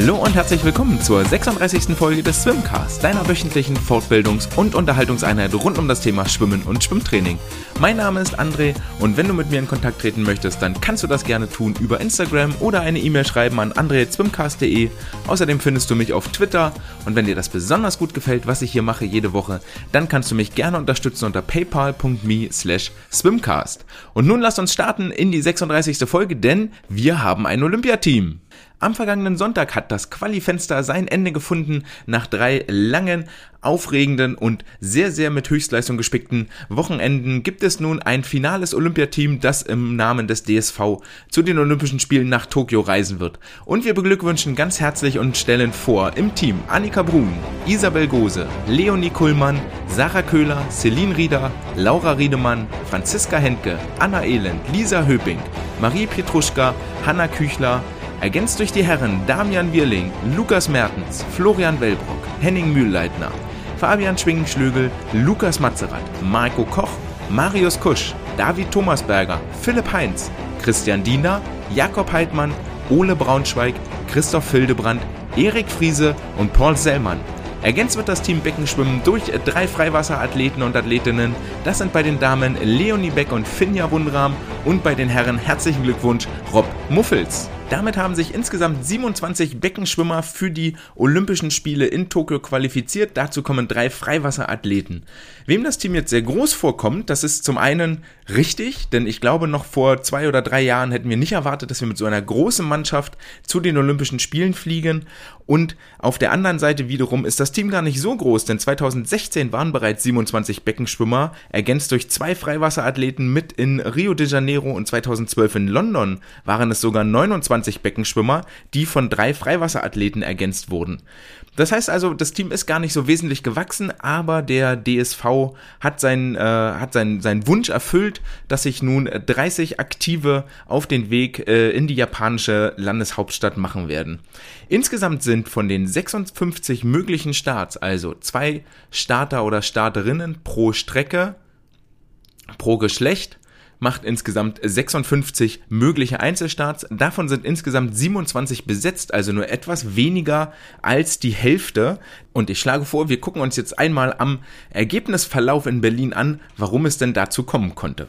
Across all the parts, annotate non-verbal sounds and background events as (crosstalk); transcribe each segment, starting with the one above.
Hallo und herzlich willkommen zur 36. Folge des Swimcast, deiner wöchentlichen Fortbildungs- und Unterhaltungseinheit rund um das Thema Schwimmen und Schwimmtraining. Mein Name ist André und wenn du mit mir in Kontakt treten möchtest, dann kannst du das gerne tun über Instagram oder eine E-Mail schreiben an andre.swimcast.de. Außerdem findest du mich auf Twitter und wenn dir das besonders gut gefällt, was ich hier mache jede Woche, dann kannst du mich gerne unterstützen unter paypal.me slash swimcast. Und nun lasst uns starten in die 36. Folge, denn wir haben ein Olympiateam. Am vergangenen Sonntag hat das Qualifenster sein Ende gefunden nach drei langen, aufregenden und sehr, sehr mit Höchstleistung gespickten Wochenenden gibt es nun ein finales Olympiateam, das im Namen des DSV zu den Olympischen Spielen nach Tokio reisen wird. Und wir beglückwünschen ganz herzlich und stellen vor im Team Annika Brun, Isabel Gose, Leonie Kuhlmann, Sarah Köhler, Celine Rieder, Laura Riedemann, Franziska Hentke, Anna Elend, Lisa Höping, Marie Petruschka, Hanna Küchler, Ergänzt durch die Herren Damian Wirling, Lukas Mertens, Florian Wellbrock, Henning Mühlleitner, Fabian Schwingenschlögel, Lukas Matzerath, Marco Koch, Marius Kusch, David Thomasberger, Philipp Heinz, Christian Diener, Jakob Heidmann, Ole Braunschweig, Christoph Hildebrand, Erik Friese und Paul Sellmann. Ergänzt wird das Team Beckenschwimmen durch drei Freiwasserathleten und Athletinnen. Das sind bei den Damen Leonie Beck und Finja Wundram und bei den Herren herzlichen Glückwunsch Rob Muffels. Damit haben sich insgesamt 27 Beckenschwimmer für die Olympischen Spiele in Tokio qualifiziert. Dazu kommen drei Freiwasserathleten. Wem das Team jetzt sehr groß vorkommt, das ist zum einen richtig, denn ich glaube, noch vor zwei oder drei Jahren hätten wir nicht erwartet, dass wir mit so einer großen Mannschaft zu den Olympischen Spielen fliegen. Und auf der anderen Seite wiederum ist das Team gar nicht so groß, denn 2016 waren bereits 27 Beckenschwimmer, ergänzt durch zwei Freiwasserathleten mit in Rio de Janeiro und 2012 in London waren es sogar 29 25 Beckenschwimmer, die von drei Freiwasserathleten ergänzt wurden. Das heißt also, das Team ist gar nicht so wesentlich gewachsen, aber der DSV hat, sein, äh, hat sein, seinen Wunsch erfüllt, dass sich nun 30 Aktive auf den Weg äh, in die japanische Landeshauptstadt machen werden. Insgesamt sind von den 56 möglichen Starts, also zwei Starter oder Starterinnen pro Strecke, pro Geschlecht, macht insgesamt 56 mögliche Einzelstarts. Davon sind insgesamt 27 besetzt, also nur etwas weniger als die Hälfte. Und ich schlage vor, wir gucken uns jetzt einmal am Ergebnisverlauf in Berlin an, warum es denn dazu kommen konnte.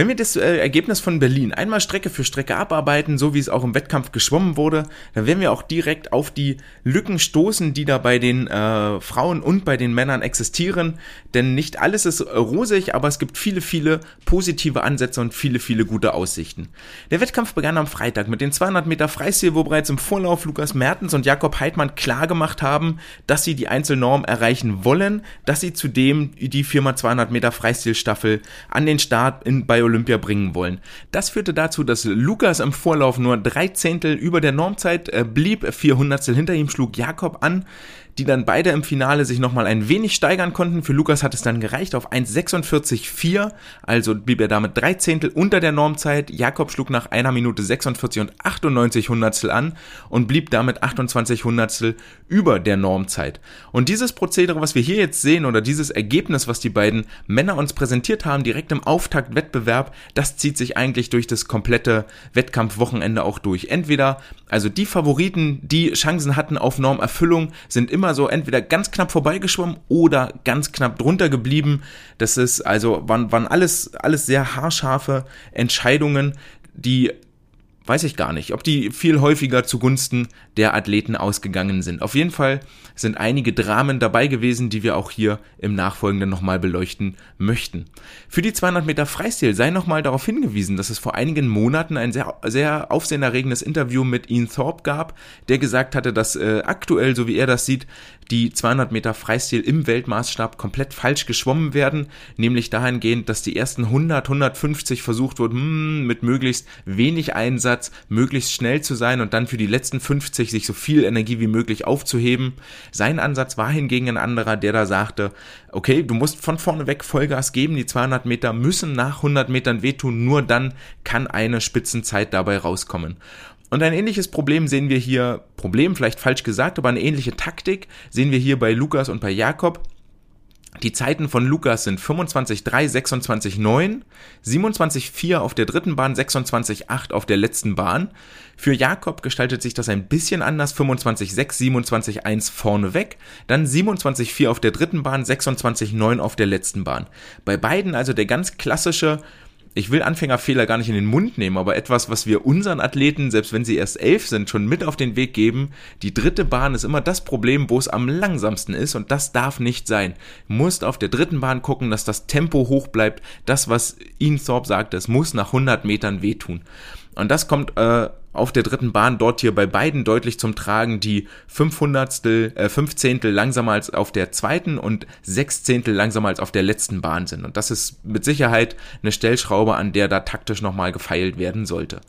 Wenn wir das äh, Ergebnis von Berlin einmal Strecke für Strecke abarbeiten, so wie es auch im Wettkampf geschwommen wurde, dann werden wir auch direkt auf die Lücken stoßen, die da bei den äh, Frauen und bei den Männern existieren. Denn nicht alles ist rosig, aber es gibt viele, viele positive Ansätze und viele, viele gute Aussichten. Der Wettkampf begann am Freitag mit den 200 Meter Freistil, wo bereits im Vorlauf Lukas Mertens und Jakob Heidmann klargemacht haben, dass sie die Einzelnorm erreichen wollen, dass sie zudem die Firma 200 Meter Freistilstaffel an den Start in, bei Olympia bringen wollen. Das führte dazu, dass Lukas im Vorlauf nur drei Zehntel über der Normzeit äh, blieb, vier Hundertstel hinter ihm schlug Jakob an die dann beide im Finale sich nochmal ein wenig steigern konnten. Für Lukas hat es dann gereicht auf 1,46,4, also blieb er damit drei Zehntel unter der Normzeit. Jakob schlug nach einer Minute 46 und 98 Hundertstel an und blieb damit 28 Hundertstel über der Normzeit. Und dieses Prozedere, was wir hier jetzt sehen, oder dieses Ergebnis, was die beiden Männer uns präsentiert haben, direkt im Auftaktwettbewerb, das zieht sich eigentlich durch das komplette Wettkampfwochenende auch durch. Entweder, also die Favoriten, die Chancen hatten auf Normerfüllung, sind immer immer so entweder ganz knapp vorbeigeschwommen oder ganz knapp drunter geblieben. Das ist also, waren, waren alles, alles sehr haarscharfe Entscheidungen, die weiß ich gar nicht, ob die viel häufiger zugunsten der Athleten ausgegangen sind. Auf jeden Fall sind einige Dramen dabei gewesen, die wir auch hier im Nachfolgenden nochmal beleuchten möchten. Für die 200 Meter Freistil sei nochmal darauf hingewiesen, dass es vor einigen Monaten ein sehr, sehr aufsehenerregendes Interview mit Ian Thorpe gab, der gesagt hatte, dass äh, aktuell, so wie er das sieht, die 200 Meter Freistil im Weltmaßstab komplett falsch geschwommen werden, nämlich dahingehend, dass die ersten 100, 150 versucht wurden, hm, mit möglichst wenig Einsatz, möglichst schnell zu sein und dann für die letzten 50 sich so viel Energie wie möglich aufzuheben. Sein Ansatz war hingegen ein anderer, der da sagte, okay, du musst von vorne weg Vollgas geben, die 200 Meter müssen nach 100 Metern wehtun, nur dann kann eine Spitzenzeit dabei rauskommen. Und ein ähnliches Problem sehen wir hier, Problem vielleicht falsch gesagt, aber eine ähnliche Taktik sehen wir hier bei Lukas und bei Jakob. Die Zeiten von Lukas sind 25,3, 26,9, 27,4 auf der dritten Bahn, 26,8 auf der letzten Bahn. Für Jakob gestaltet sich das ein bisschen anders, 25,6, 27,1 vorneweg, dann 27,4 auf der dritten Bahn, 26,9 auf der letzten Bahn. Bei beiden also der ganz klassische ich will Anfängerfehler gar nicht in den Mund nehmen, aber etwas, was wir unseren Athleten, selbst wenn sie erst elf sind, schon mit auf den Weg geben. Die dritte Bahn ist immer das Problem, wo es am langsamsten ist und das darf nicht sein. Du musst auf der dritten Bahn gucken, dass das Tempo hoch bleibt. Das, was Ian Thorpe sagte, es muss nach 100 Metern wehtun. Und das kommt äh, auf der dritten Bahn dort hier bei beiden deutlich zum Tragen, die 500 äh, 15 langsamer als auf der zweiten und 6 Zehntel langsamer als auf der letzten Bahn sind. Und das ist mit Sicherheit eine Stellschraube, an der da taktisch nochmal gefeilt werden sollte.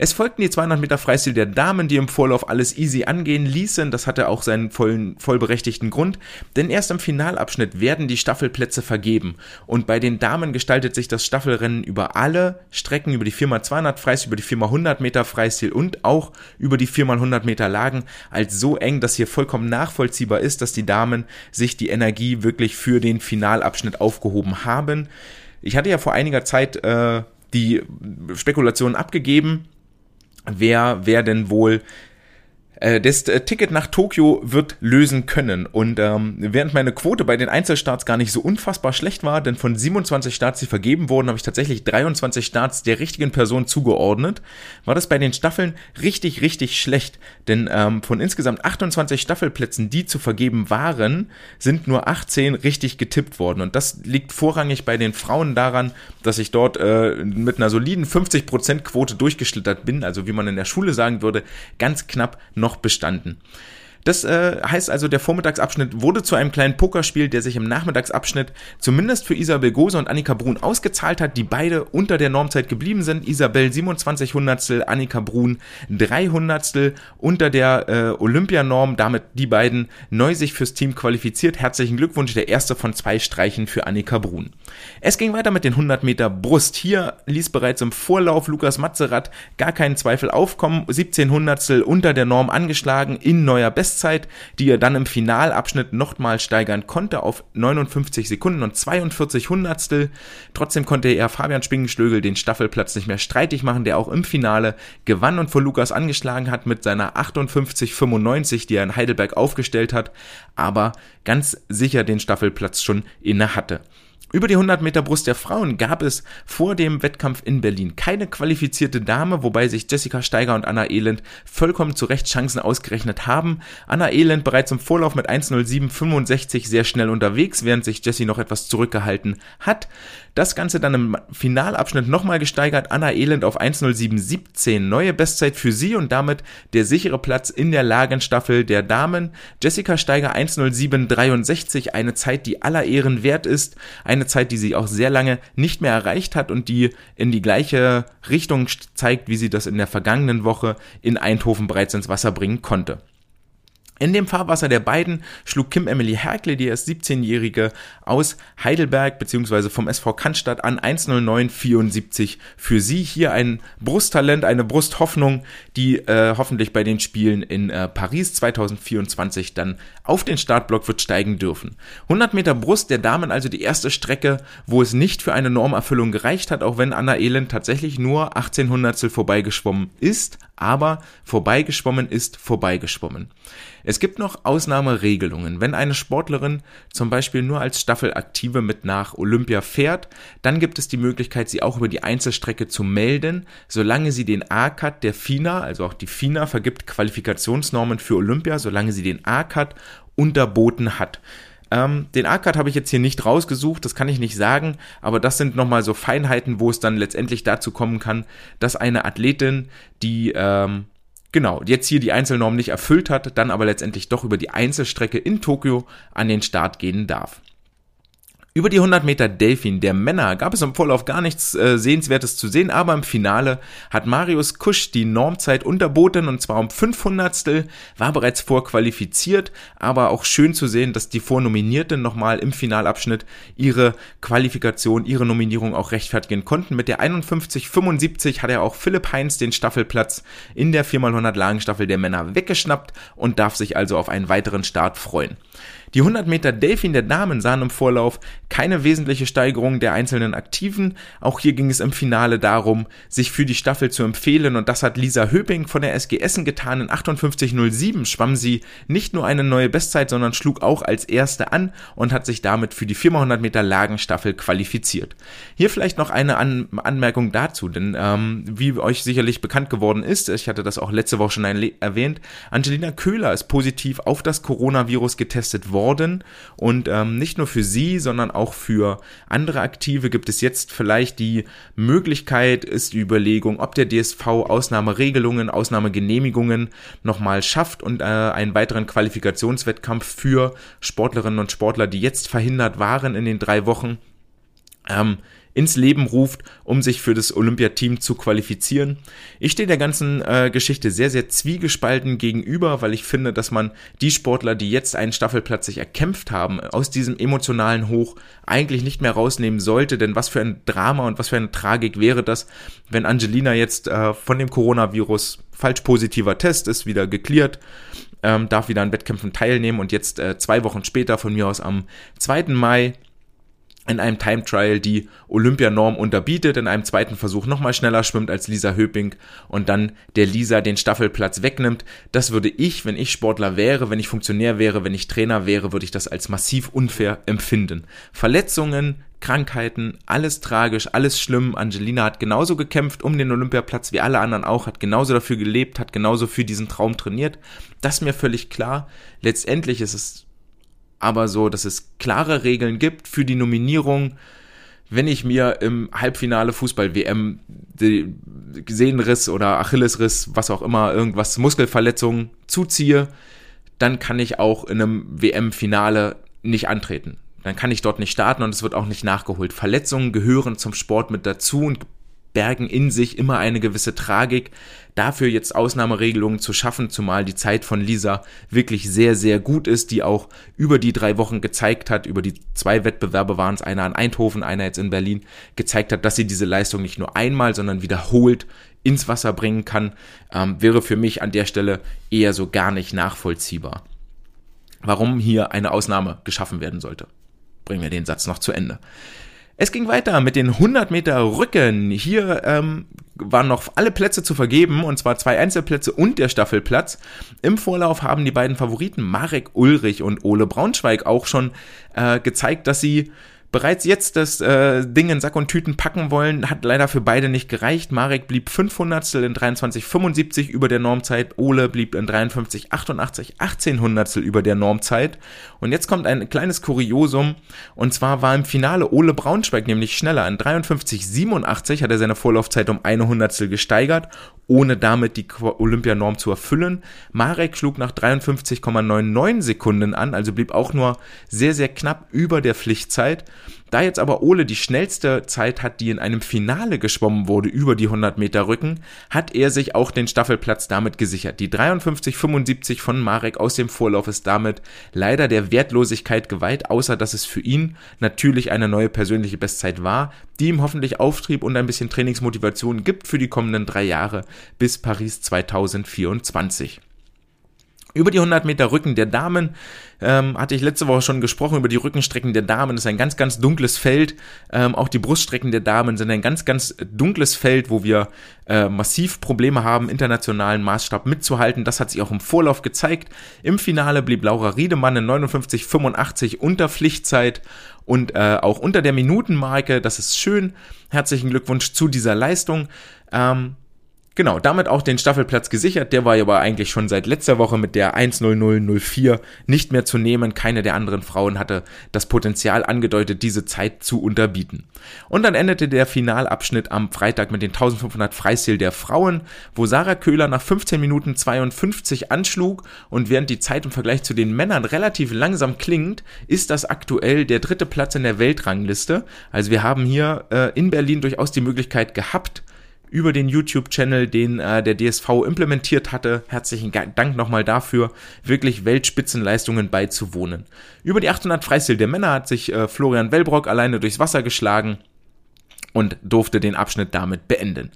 Es folgten die 200 Meter Freistil der Damen, die im Vorlauf alles easy angehen ließen. Das hatte auch seinen vollen, vollberechtigten Grund, denn erst im Finalabschnitt werden die Staffelplätze vergeben. Und bei den Damen gestaltet sich das Staffelrennen über alle Strecken, über die 4x200 Freistil, über die 4x100 Meter Freistil und auch über die 4x100 Meter Lagen als so eng, dass hier vollkommen nachvollziehbar ist, dass die Damen sich die Energie wirklich für den Finalabschnitt aufgehoben haben. Ich hatte ja vor einiger Zeit äh, die Spekulationen abgegeben, wer, wer denn wohl das äh, Ticket nach Tokio wird lösen können. Und ähm, während meine Quote bei den Einzelstarts gar nicht so unfassbar schlecht war, denn von 27 Starts, die vergeben wurden, habe ich tatsächlich 23 Starts der richtigen Person zugeordnet, war das bei den Staffeln richtig, richtig schlecht. Denn ähm, von insgesamt 28 Staffelplätzen, die zu vergeben waren, sind nur 18 richtig getippt worden. Und das liegt vorrangig bei den Frauen daran, dass ich dort äh, mit einer soliden 50% Quote durchgeschlittert bin, also wie man in der Schule sagen würde, ganz knapp noch noch bestanden. Das äh, heißt also, der Vormittagsabschnitt wurde zu einem kleinen Pokerspiel, der sich im Nachmittagsabschnitt zumindest für Isabel Gose und Annika Brun ausgezahlt hat, die beide unter der Normzeit geblieben sind. Isabel 27 Hundertstel, Annika Brun 3 Hundertstel unter der äh, Olympianorm. Damit die beiden neu sich fürs Team qualifiziert. Herzlichen Glückwunsch, der erste von zwei Streichen für Annika Brun. Es ging weiter mit den 100 Meter Brust. Hier ließ bereits im Vorlauf Lukas Matzerath gar keinen Zweifel aufkommen. 17 Hundertstel unter der Norm angeschlagen in neuer Bestzeit. Bestzeit, die er dann im Finalabschnitt nochmal steigern konnte auf 59 Sekunden und 42 Hundertstel. Trotzdem konnte er Fabian Spingenschlögel den Staffelplatz nicht mehr streitig machen, der auch im Finale gewann und vor Lukas angeschlagen hat mit seiner 58,95, die er in Heidelberg aufgestellt hat, aber ganz sicher den Staffelplatz schon inne hatte. Über die 100 Meter Brust der Frauen gab es vor dem Wettkampf in Berlin keine qualifizierte Dame, wobei sich Jessica Steiger und Anna Elend vollkommen zu Recht Chancen ausgerechnet haben. Anna Elend bereits im Vorlauf mit 1.07.65 sehr schnell unterwegs, während sich Jessie noch etwas zurückgehalten hat. Das Ganze dann im Finalabschnitt nochmal gesteigert. Anna Elend auf 1.07.17. Neue Bestzeit für sie und damit der sichere Platz in der Lagenstaffel der Damen. Jessica Steiger 1.07.63. Eine Zeit, die aller Ehren wert ist. Eine Zeit, die sie auch sehr lange nicht mehr erreicht hat und die in die gleiche Richtung zeigt, wie sie das in der vergangenen Woche in Eindhoven bereits ins Wasser bringen konnte. In dem Fahrwasser der beiden schlug Kim Emily Herkle, die erst 17-Jährige aus Heidelberg bzw. vom SV Cannstatt an 1.09.74 für sie. Hier ein Brusttalent, eine Brusthoffnung, die äh, hoffentlich bei den Spielen in äh, Paris 2024 dann auf den Startblock wird steigen dürfen. 100 Meter Brust der Damen also die erste Strecke, wo es nicht für eine Normerfüllung gereicht hat, auch wenn Anna Elend tatsächlich nur 1800 vorbeigeschwommen ist, aber vorbeigeschwommen ist vorbeigeschwommen. Es gibt noch Ausnahmeregelungen. Wenn eine Sportlerin zum Beispiel nur als Staffelaktive mit nach Olympia fährt, dann gibt es die Möglichkeit, sie auch über die Einzelstrecke zu melden, solange sie den A-Cut der FINA, also auch die FINA vergibt Qualifikationsnormen für Olympia, solange sie den A-Cut unterboten hat. Ähm, den A-Cut habe ich jetzt hier nicht rausgesucht, das kann ich nicht sagen, aber das sind nochmal so Feinheiten, wo es dann letztendlich dazu kommen kann, dass eine Athletin, die ähm, genau jetzt hier die Einzelnorm nicht erfüllt hat, dann aber letztendlich doch über die Einzelstrecke in Tokio an den Start gehen darf. Über die 100 Meter Delfin der Männer gab es im Vorlauf gar nichts äh, Sehenswertes zu sehen, aber im Finale hat Marius Kusch die Normzeit unterboten und zwar um 500 war bereits vorqualifiziert, aber auch schön zu sehen, dass die Vornominierten nochmal im Finalabschnitt ihre Qualifikation, ihre Nominierung auch rechtfertigen konnten. Mit der 51,75 hat er auch Philipp Heinz den Staffelplatz in der 4x100 Lagenstaffel der Männer weggeschnappt und darf sich also auf einen weiteren Start freuen. Die 100 Meter Delfin der Damen sahen im Vorlauf keine wesentliche Steigerung der einzelnen Aktiven. Auch hier ging es im Finale darum, sich für die Staffel zu empfehlen und das hat Lisa Höping von der SG Essen getan. In 58.07 schwamm sie nicht nur eine neue Bestzeit, sondern schlug auch als erste an und hat sich damit für die 400 Meter Lagenstaffel qualifiziert. Hier vielleicht noch eine an Anmerkung dazu, denn ähm, wie euch sicherlich bekannt geworden ist, ich hatte das auch letzte Woche schon erwähnt, Angelina Köhler ist positiv auf das Coronavirus getestet worden und ähm, nicht nur für sie, sondern auch für andere Aktive gibt es jetzt vielleicht die Möglichkeit, ist die Überlegung, ob der DSV Ausnahmeregelungen, Ausnahmegenehmigungen nochmal schafft und äh, einen weiteren Qualifikationswettkampf für Sportlerinnen und Sportler, die jetzt verhindert waren in den drei Wochen, ähm, ins Leben ruft, um sich für das Olympiateam zu qualifizieren. Ich stehe der ganzen äh, Geschichte sehr, sehr zwiegespalten gegenüber, weil ich finde, dass man die Sportler, die jetzt einen Staffelplatz sich erkämpft haben, aus diesem emotionalen Hoch eigentlich nicht mehr rausnehmen sollte. Denn was für ein Drama und was für eine Tragik wäre das, wenn Angelina jetzt äh, von dem Coronavirus falsch positiver Test ist, wieder geklärt, ähm, darf wieder an Wettkämpfen teilnehmen und jetzt äh, zwei Wochen später, von mir aus am 2. Mai, in einem Time Trial die Olympianorm unterbietet, in einem zweiten Versuch nochmal schneller schwimmt als Lisa Höping und dann der Lisa den Staffelplatz wegnimmt. Das würde ich, wenn ich Sportler wäre, wenn ich Funktionär wäre, wenn ich Trainer wäre, würde ich das als massiv unfair empfinden. Verletzungen, Krankheiten, alles tragisch, alles schlimm. Angelina hat genauso gekämpft um den Olympiaplatz wie alle anderen auch, hat genauso dafür gelebt, hat genauso für diesen Traum trainiert. Das ist mir völlig klar. Letztendlich ist es aber so, dass es klare Regeln gibt für die Nominierung. Wenn ich mir im Halbfinale Fußball-WM Sehnenriss oder Achillesriss, was auch immer, irgendwas, Muskelverletzung zuziehe, dann kann ich auch in einem WM-Finale nicht antreten. Dann kann ich dort nicht starten und es wird auch nicht nachgeholt. Verletzungen gehören zum Sport mit dazu und bergen in sich immer eine gewisse Tragik. Dafür jetzt Ausnahmeregelungen zu schaffen, zumal die Zeit von Lisa wirklich sehr, sehr gut ist, die auch über die drei Wochen gezeigt hat, über die zwei Wettbewerbe waren es, einer in Eindhoven, einer jetzt in Berlin, gezeigt hat, dass sie diese Leistung nicht nur einmal, sondern wiederholt ins Wasser bringen kann, ähm, wäre für mich an der Stelle eher so gar nicht nachvollziehbar. Warum hier eine Ausnahme geschaffen werden sollte. Bringen wir den Satz noch zu Ende. Es ging weiter mit den 100 Meter Rücken. Hier ähm, waren noch alle Plätze zu vergeben, und zwar zwei Einzelplätze und der Staffelplatz. Im Vorlauf haben die beiden Favoriten Marek Ulrich und Ole Braunschweig auch schon äh, gezeigt, dass sie bereits jetzt das äh, Ding in Sack und Tüten packen wollen, hat leider für beide nicht gereicht. Marek blieb 500 in 23,75 über der Normzeit, Ole blieb in 53,88 18 Hundertstel über der Normzeit. Und jetzt kommt ein kleines Kuriosum, und zwar war im Finale Ole Braunschweig nämlich schneller. In 53,87 hat er seine Vorlaufzeit um eine Hundertstel gesteigert, ohne damit die Olympianorm zu erfüllen. Marek schlug nach 53,99 Sekunden an, also blieb auch nur sehr, sehr knapp über der Pflichtzeit. Da jetzt aber Ole die schnellste Zeit hat, die in einem Finale geschwommen wurde über die 100 Meter Rücken, hat er sich auch den Staffelplatz damit gesichert. Die 53,75 von Marek aus dem Vorlauf ist damit leider der Wertlosigkeit geweiht, außer dass es für ihn natürlich eine neue persönliche Bestzeit war, die ihm hoffentlich Auftrieb und ein bisschen Trainingsmotivation gibt für die kommenden drei Jahre bis Paris 2024. Über die 100 Meter Rücken der Damen ähm, hatte ich letzte Woche schon gesprochen über die Rückenstrecken der Damen. Das ist ein ganz, ganz dunkles Feld. Ähm, auch die Bruststrecken der Damen sind ein ganz, ganz dunkles Feld, wo wir äh, massiv Probleme haben, internationalen Maßstab mitzuhalten. Das hat sich auch im Vorlauf gezeigt. Im Finale blieb Laura Riedemann in 59,85 unter Pflichtzeit und äh, auch unter der Minutenmarke. Das ist schön. Herzlichen Glückwunsch zu dieser Leistung. Ähm, Genau, damit auch den Staffelplatz gesichert. Der war aber eigentlich schon seit letzter Woche mit der 1.0004 nicht mehr zu nehmen. Keine der anderen Frauen hatte das Potenzial angedeutet, diese Zeit zu unterbieten. Und dann endete der Finalabschnitt am Freitag mit den 1500 Freistil der Frauen, wo Sarah Köhler nach 15 Minuten 52 anschlug. Und während die Zeit im Vergleich zu den Männern relativ langsam klingt, ist das aktuell der dritte Platz in der Weltrangliste. Also wir haben hier äh, in Berlin durchaus die Möglichkeit gehabt, über den YouTube-Channel, den äh, der DSV implementiert hatte. Herzlichen Dank nochmal dafür, wirklich Weltspitzenleistungen beizuwohnen. Über die 800 Freistil der Männer hat sich äh, Florian Wellbrock alleine durchs Wasser geschlagen und durfte den Abschnitt damit beenden.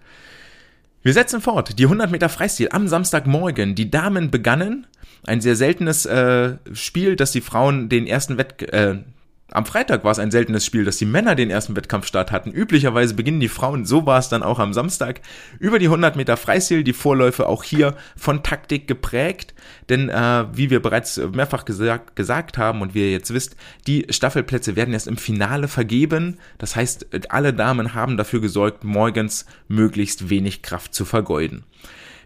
Wir setzen fort. Die 100 Meter Freistil am Samstagmorgen. Die Damen begannen. Ein sehr seltenes äh, Spiel, dass die Frauen den ersten Wett, äh, am Freitag war es ein seltenes Spiel, dass die Männer den ersten Wettkampfstart hatten. Üblicherweise beginnen die Frauen, so war es dann auch am Samstag, über die 100 Meter Freistil, die Vorläufe auch hier von Taktik geprägt. Denn äh, wie wir bereits mehrfach gesagt, gesagt haben und wie ihr jetzt wisst, die Staffelplätze werden erst im Finale vergeben. Das heißt, alle Damen haben dafür gesorgt, morgens möglichst wenig Kraft zu vergeuden.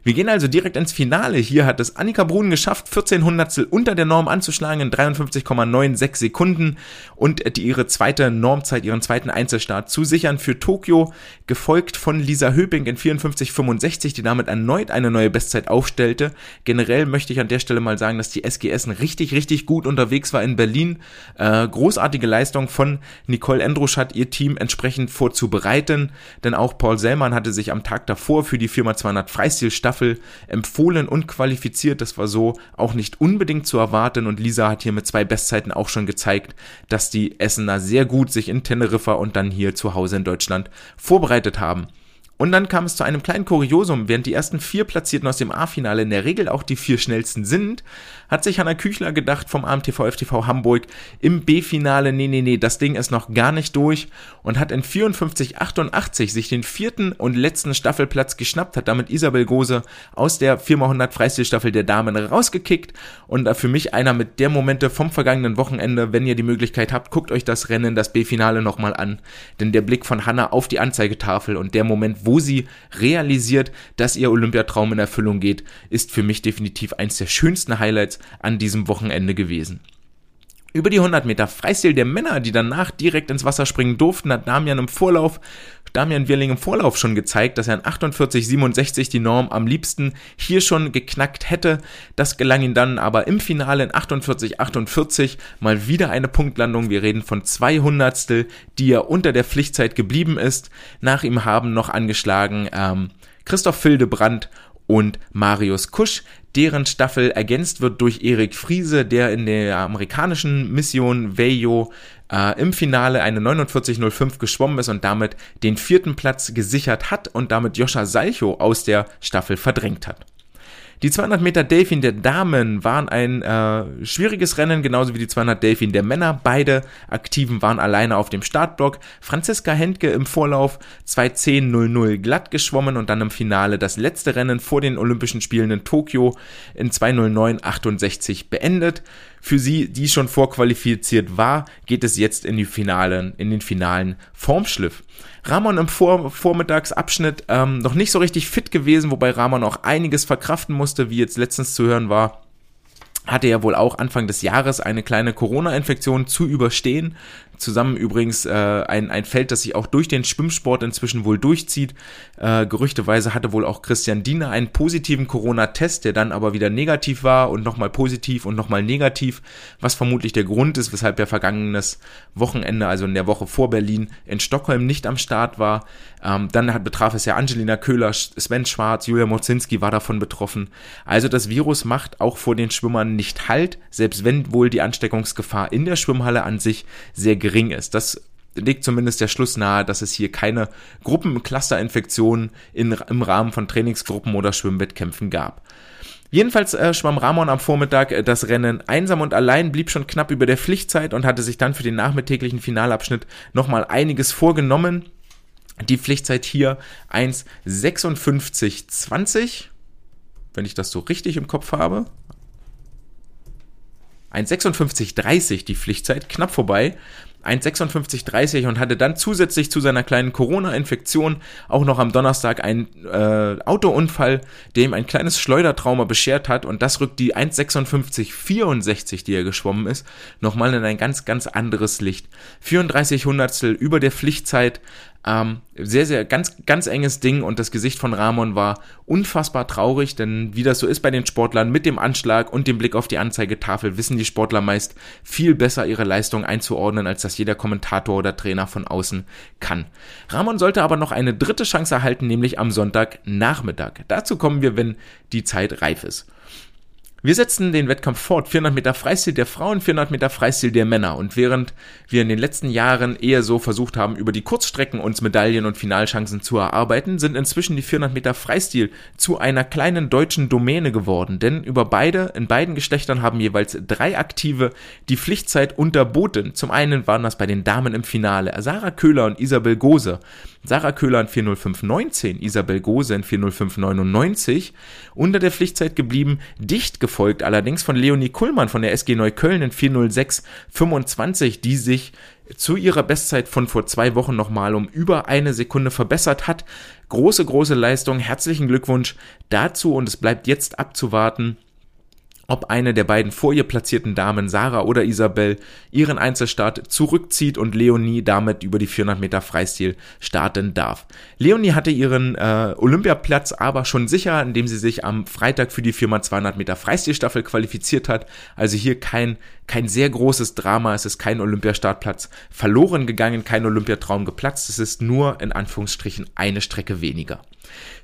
Wir gehen also direkt ins Finale. Hier hat es Annika Brun geschafft, 14 Hundertstel unter der Norm anzuschlagen in 53,96 Sekunden und die, ihre zweite Normzeit, ihren zweiten Einzelstart zu sichern für Tokio, gefolgt von Lisa Höping in 54,65, die damit erneut eine neue Bestzeit aufstellte. Generell möchte ich an der Stelle mal sagen, dass die SGS richtig, richtig gut unterwegs war in Berlin. Äh, großartige Leistung von Nicole Endruschat, ihr Team entsprechend vorzubereiten, denn auch Paul Sellmann hatte sich am Tag davor für die 4x200 Freistilstaffel Staffel empfohlen und qualifiziert. Das war so auch nicht unbedingt zu erwarten und Lisa hat hier mit zwei Bestzeiten auch schon gezeigt, dass die Essener sehr gut sich in Teneriffa und dann hier zu Hause in Deutschland vorbereitet haben. Und dann kam es zu einem kleinen Kuriosum. Während die ersten vier Platzierten aus dem A-Finale in der Regel auch die vier schnellsten sind, hat sich Hanna Küchler gedacht vom AMTV FTV Hamburg im B-Finale, nee, nee, nee, das Ding ist noch gar nicht durch. Und hat in 54,88 sich den vierten und letzten Staffelplatz geschnappt, hat damit Isabel Gose aus der 4x100 Freistilstaffel der Damen rausgekickt. Und für mich einer mit der Momente vom vergangenen Wochenende, wenn ihr die Möglichkeit habt, guckt euch das Rennen, das B-Finale nochmal an, denn der Blick von Hanna auf die Anzeigetafel und der Moment, wo sie realisiert, dass ihr Olympiatraum in Erfüllung geht, ist für mich definitiv eins der schönsten Highlights an diesem Wochenende gewesen. Über die 100 Meter Freistil der Männer, die danach direkt ins Wasser springen durften, hat Damian im Vorlauf, Damian Wirling im Vorlauf schon gezeigt, dass er in 48,67 die Norm am liebsten hier schon geknackt hätte. Das gelang ihm dann aber im Finale in 48,48 mal wieder eine Punktlandung. Wir reden von 200 die er unter der Pflichtzeit geblieben ist. Nach ihm haben noch angeschlagen ähm, Christoph Fildebrand und Marius Kusch, deren Staffel ergänzt wird durch Erik Friese, der in der amerikanischen Mission Vejo äh, im Finale eine 49.05 geschwommen ist und damit den vierten Platz gesichert hat und damit Joscha Salcho aus der Staffel verdrängt hat. Die 200 Meter Delfin der Damen waren ein äh, schwieriges Rennen, genauso wie die 200 Delfin der Männer. Beide Aktiven waren alleine auf dem Startblock. Franziska Hentke im Vorlauf 2.10.00 glatt geschwommen und dann im Finale das letzte Rennen vor den Olympischen Spielen in Tokio in 2.09.68 beendet. Für sie, die schon vorqualifiziert war, geht es jetzt in die Finalen, in den finalen Formschliff. Ramon im Vor Vormittagsabschnitt ähm, noch nicht so richtig fit gewesen, wobei Ramon auch einiges verkraften musste, wie jetzt letztens zu hören war hatte ja wohl auch Anfang des Jahres eine kleine Corona-Infektion zu überstehen zusammen übrigens äh, ein, ein Feld, das sich auch durch den Schwimmsport inzwischen wohl durchzieht. Äh, gerüchteweise hatte wohl auch Christian Diener einen positiven Corona-Test, der dann aber wieder negativ war und nochmal positiv und nochmal negativ, was vermutlich der Grund ist, weshalb er vergangenes Wochenende, also in der Woche vor Berlin, in Stockholm nicht am Start war. Ähm, dann hat, betraf es ja Angelina Köhler, Sven Schwarz, Julia Mozinski war davon betroffen. Also das Virus macht auch vor den Schwimmern nicht Halt, selbst wenn wohl die Ansteckungsgefahr in der Schwimmhalle an sich sehr gering ist. Das legt zumindest der Schluss nahe, dass es hier keine Gruppenclusterinfektionen im Rahmen von Trainingsgruppen oder Schwimmwettkämpfen gab. Jedenfalls äh, schwamm Ramon am Vormittag äh, das Rennen einsam und allein, blieb schon knapp über der Pflichtzeit und hatte sich dann für den nachmittäglichen Finalabschnitt nochmal einiges vorgenommen. Die Pflichtzeit hier 1,56,20, wenn ich das so richtig im Kopf habe. 1,56,30 die Pflichtzeit, knapp vorbei. 1,56,30 und hatte dann zusätzlich zu seiner kleinen Corona-Infektion auch noch am Donnerstag einen äh, Autounfall, der ihm ein kleines Schleudertrauma beschert hat und das rückt die 1,56,64, die er geschwommen ist, nochmal in ein ganz, ganz anderes Licht. 34 Hundertstel über der Pflichtzeit, ähm, sehr, sehr ganz, ganz enges Ding und das Gesicht von Ramon war unfassbar traurig, denn wie das so ist bei den Sportlern, mit dem Anschlag und dem Blick auf die Anzeigetafel wissen die Sportler meist viel besser ihre Leistung einzuordnen, als das jeder Kommentator oder Trainer von außen kann. Ramon sollte aber noch eine dritte Chance erhalten, nämlich am Sonntagnachmittag. Dazu kommen wir, wenn die Zeit reif ist. Wir setzen den Wettkampf fort. 400 Meter Freistil der Frauen, 400 Meter Freistil der Männer. Und während wir in den letzten Jahren eher so versucht haben, über die Kurzstrecken uns Medaillen und Finalchancen zu erarbeiten, sind inzwischen die 400 Meter Freistil zu einer kleinen deutschen Domäne geworden. Denn über beide, in beiden Geschlechtern haben jeweils drei Aktive die Pflichtzeit unterboten. Zum einen waren das bei den Damen im Finale Sarah Köhler und Isabel Gose. Sarah Köhler in 40519, Isabel Gose in 40599 unter der Pflichtzeit geblieben, dicht gefolgt allerdings von Leonie Kuhlmann von der SG Neukölln in 40625, die sich zu ihrer Bestzeit von vor zwei Wochen nochmal um über eine Sekunde verbessert hat. Große, große Leistung, herzlichen Glückwunsch dazu und es bleibt jetzt abzuwarten, ob eine der beiden vor ihr platzierten Damen, Sarah oder Isabel, ihren Einzelstart zurückzieht und Leonie damit über die 400 Meter Freistil starten darf. Leonie hatte ihren äh, Olympiaplatz aber schon sicher, indem sie sich am Freitag für die 4x200 Meter Freistilstaffel qualifiziert hat. Also hier kein, kein sehr großes Drama. Es ist kein Olympiastartplatz verloren gegangen, kein Olympiatraum geplatzt. Es ist nur in Anführungsstrichen eine Strecke weniger.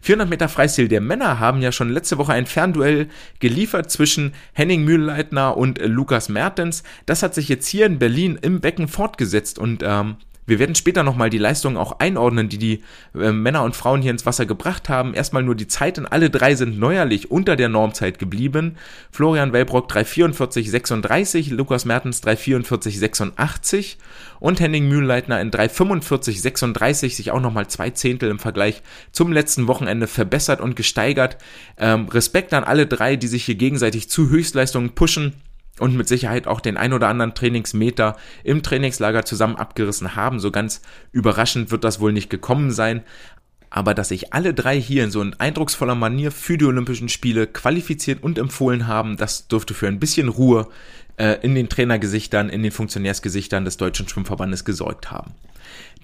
400 Meter Freistil der Männer haben ja schon letzte Woche ein Fernduell geliefert zwischen Henning Mühlleitner und Lukas Mertens. Das hat sich jetzt hier in Berlin im Becken fortgesetzt und ähm, wir werden später nochmal die Leistungen auch einordnen, die die äh, Männer und Frauen hier ins Wasser gebracht haben. Erstmal nur die Zeiten. Alle drei sind neuerlich unter der Normzeit geblieben. Florian Wellbrock 344,36, Lukas Mertens 344,86 und Henning Mühlleitner in 345,36 sich auch nochmal zwei Zehntel im Vergleich zum letzten Wochenende verbessert und gesteigert. Ähm, Respekt an alle drei, die sich hier gegenseitig zu Höchstleistungen pushen und mit Sicherheit auch den ein oder anderen Trainingsmeter im Trainingslager zusammen abgerissen haben. So ganz überraschend wird das wohl nicht gekommen sein. Aber dass sich alle drei hier in so ein eindrucksvoller Manier für die Olympischen Spiele qualifiziert und empfohlen haben, das dürfte für ein bisschen Ruhe äh, in den Trainergesichtern, in den Funktionärsgesichtern des Deutschen Schwimmverbandes gesorgt haben.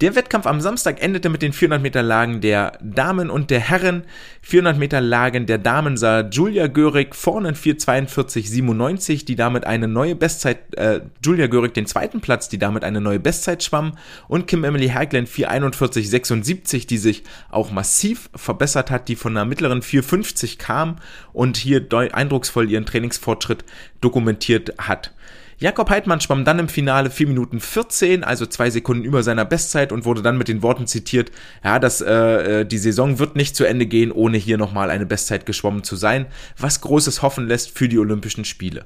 Der Wettkampf am Samstag endete mit den 400 Meter Lagen der Damen und der Herren. 400 Meter Lagen der Damen sah Julia Görig vorne in 4,42,97, die damit eine neue Bestzeit, äh, Julia Görig den zweiten Platz, die damit eine neue Bestzeit schwamm und Kim Emily Herglen 4,41,76, die sich auch massiv verbessert hat, die von einer mittleren 4,50 kam und hier eindrucksvoll ihren Trainingsfortschritt dokumentiert hat. Jakob Heidmann schwamm dann im Finale 4 Minuten 14, also zwei Sekunden über seiner Bestzeit und wurde dann mit den Worten zitiert, ja, dass äh, äh, die Saison wird nicht zu Ende gehen, ohne hier nochmal eine Bestzeit geschwommen zu sein, was großes Hoffen lässt für die Olympischen Spiele.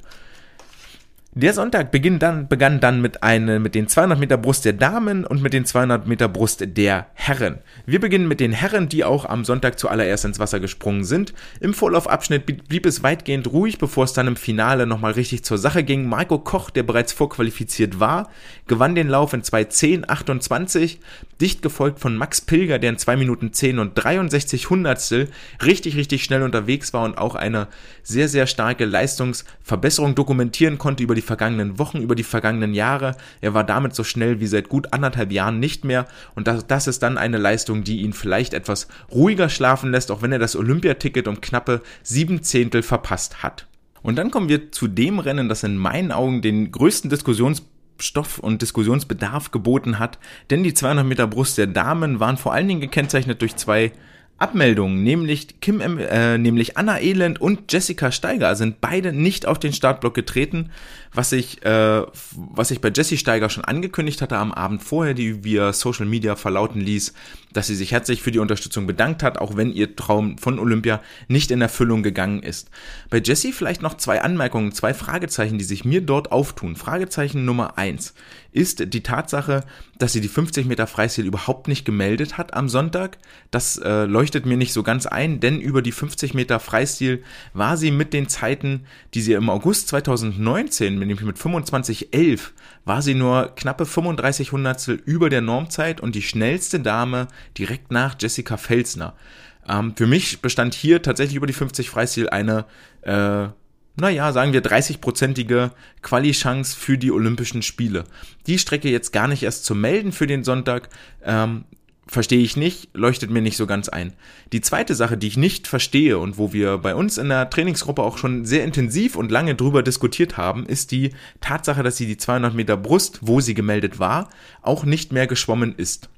Der Sonntag beginn dann, begann dann mit, eine, mit den 200 Meter Brust der Damen und mit den 200 Meter Brust der Herren. Wir beginnen mit den Herren, die auch am Sonntag zuallererst ins Wasser gesprungen sind. Im Vorlaufabschnitt blieb es weitgehend ruhig, bevor es dann im Finale nochmal richtig zur Sache ging. Marco Koch, der bereits vorqualifiziert war, gewann den Lauf in 2.10.28, dicht gefolgt von Max Pilger, der in 2 Minuten 10 und 63 Hundertstel richtig, richtig schnell unterwegs war und auch eine sehr, sehr starke Leistungsverbesserung dokumentieren konnte über die vergangenen Wochen, über die vergangenen Jahre. Er war damit so schnell wie seit gut anderthalb Jahren nicht mehr und das, das ist dann eine Leistung, die ihn vielleicht etwas ruhiger schlafen lässt, auch wenn er das Olympiaticket um knappe sieben Zehntel verpasst hat. Und dann kommen wir zu dem Rennen, das in meinen Augen den größten Diskussions Stoff und Diskussionsbedarf geboten hat, denn die 200 Meter Brust der Damen waren vor allen Dingen gekennzeichnet durch zwei Abmeldungen, nämlich Kim, äh, nämlich Anna Elend und Jessica Steiger sind beide nicht auf den Startblock getreten, was ich, äh, was ich bei Jessie Steiger schon angekündigt hatte am Abend vorher, die via Social Media verlauten ließ, dass sie sich herzlich für die Unterstützung bedankt hat, auch wenn ihr Traum von Olympia nicht in Erfüllung gegangen ist. Bei Jessie vielleicht noch zwei Anmerkungen, zwei Fragezeichen, die sich mir dort auftun. Fragezeichen Nummer eins ist die Tatsache, dass sie die 50 Meter Freistil überhaupt nicht gemeldet hat am Sonntag. Das äh, leuchtet mir nicht so ganz ein, denn über die 50 Meter Freistil war sie mit den Zeiten, die sie im August 2019 nämlich mit 25,11 war sie nur knappe 35 Hundertstel über der Normzeit und die schnellste Dame direkt nach Jessica Felsner. Ähm, für mich bestand hier tatsächlich über die 50 Freistil eine, äh, naja, sagen wir 30-prozentige Quali-Chance für die Olympischen Spiele. Die Strecke jetzt gar nicht erst zu melden für den Sonntag, ähm, verstehe ich nicht, leuchtet mir nicht so ganz ein. Die zweite Sache, die ich nicht verstehe und wo wir bei uns in der Trainingsgruppe auch schon sehr intensiv und lange drüber diskutiert haben, ist die Tatsache, dass sie die 200 Meter Brust, wo sie gemeldet war, auch nicht mehr geschwommen ist.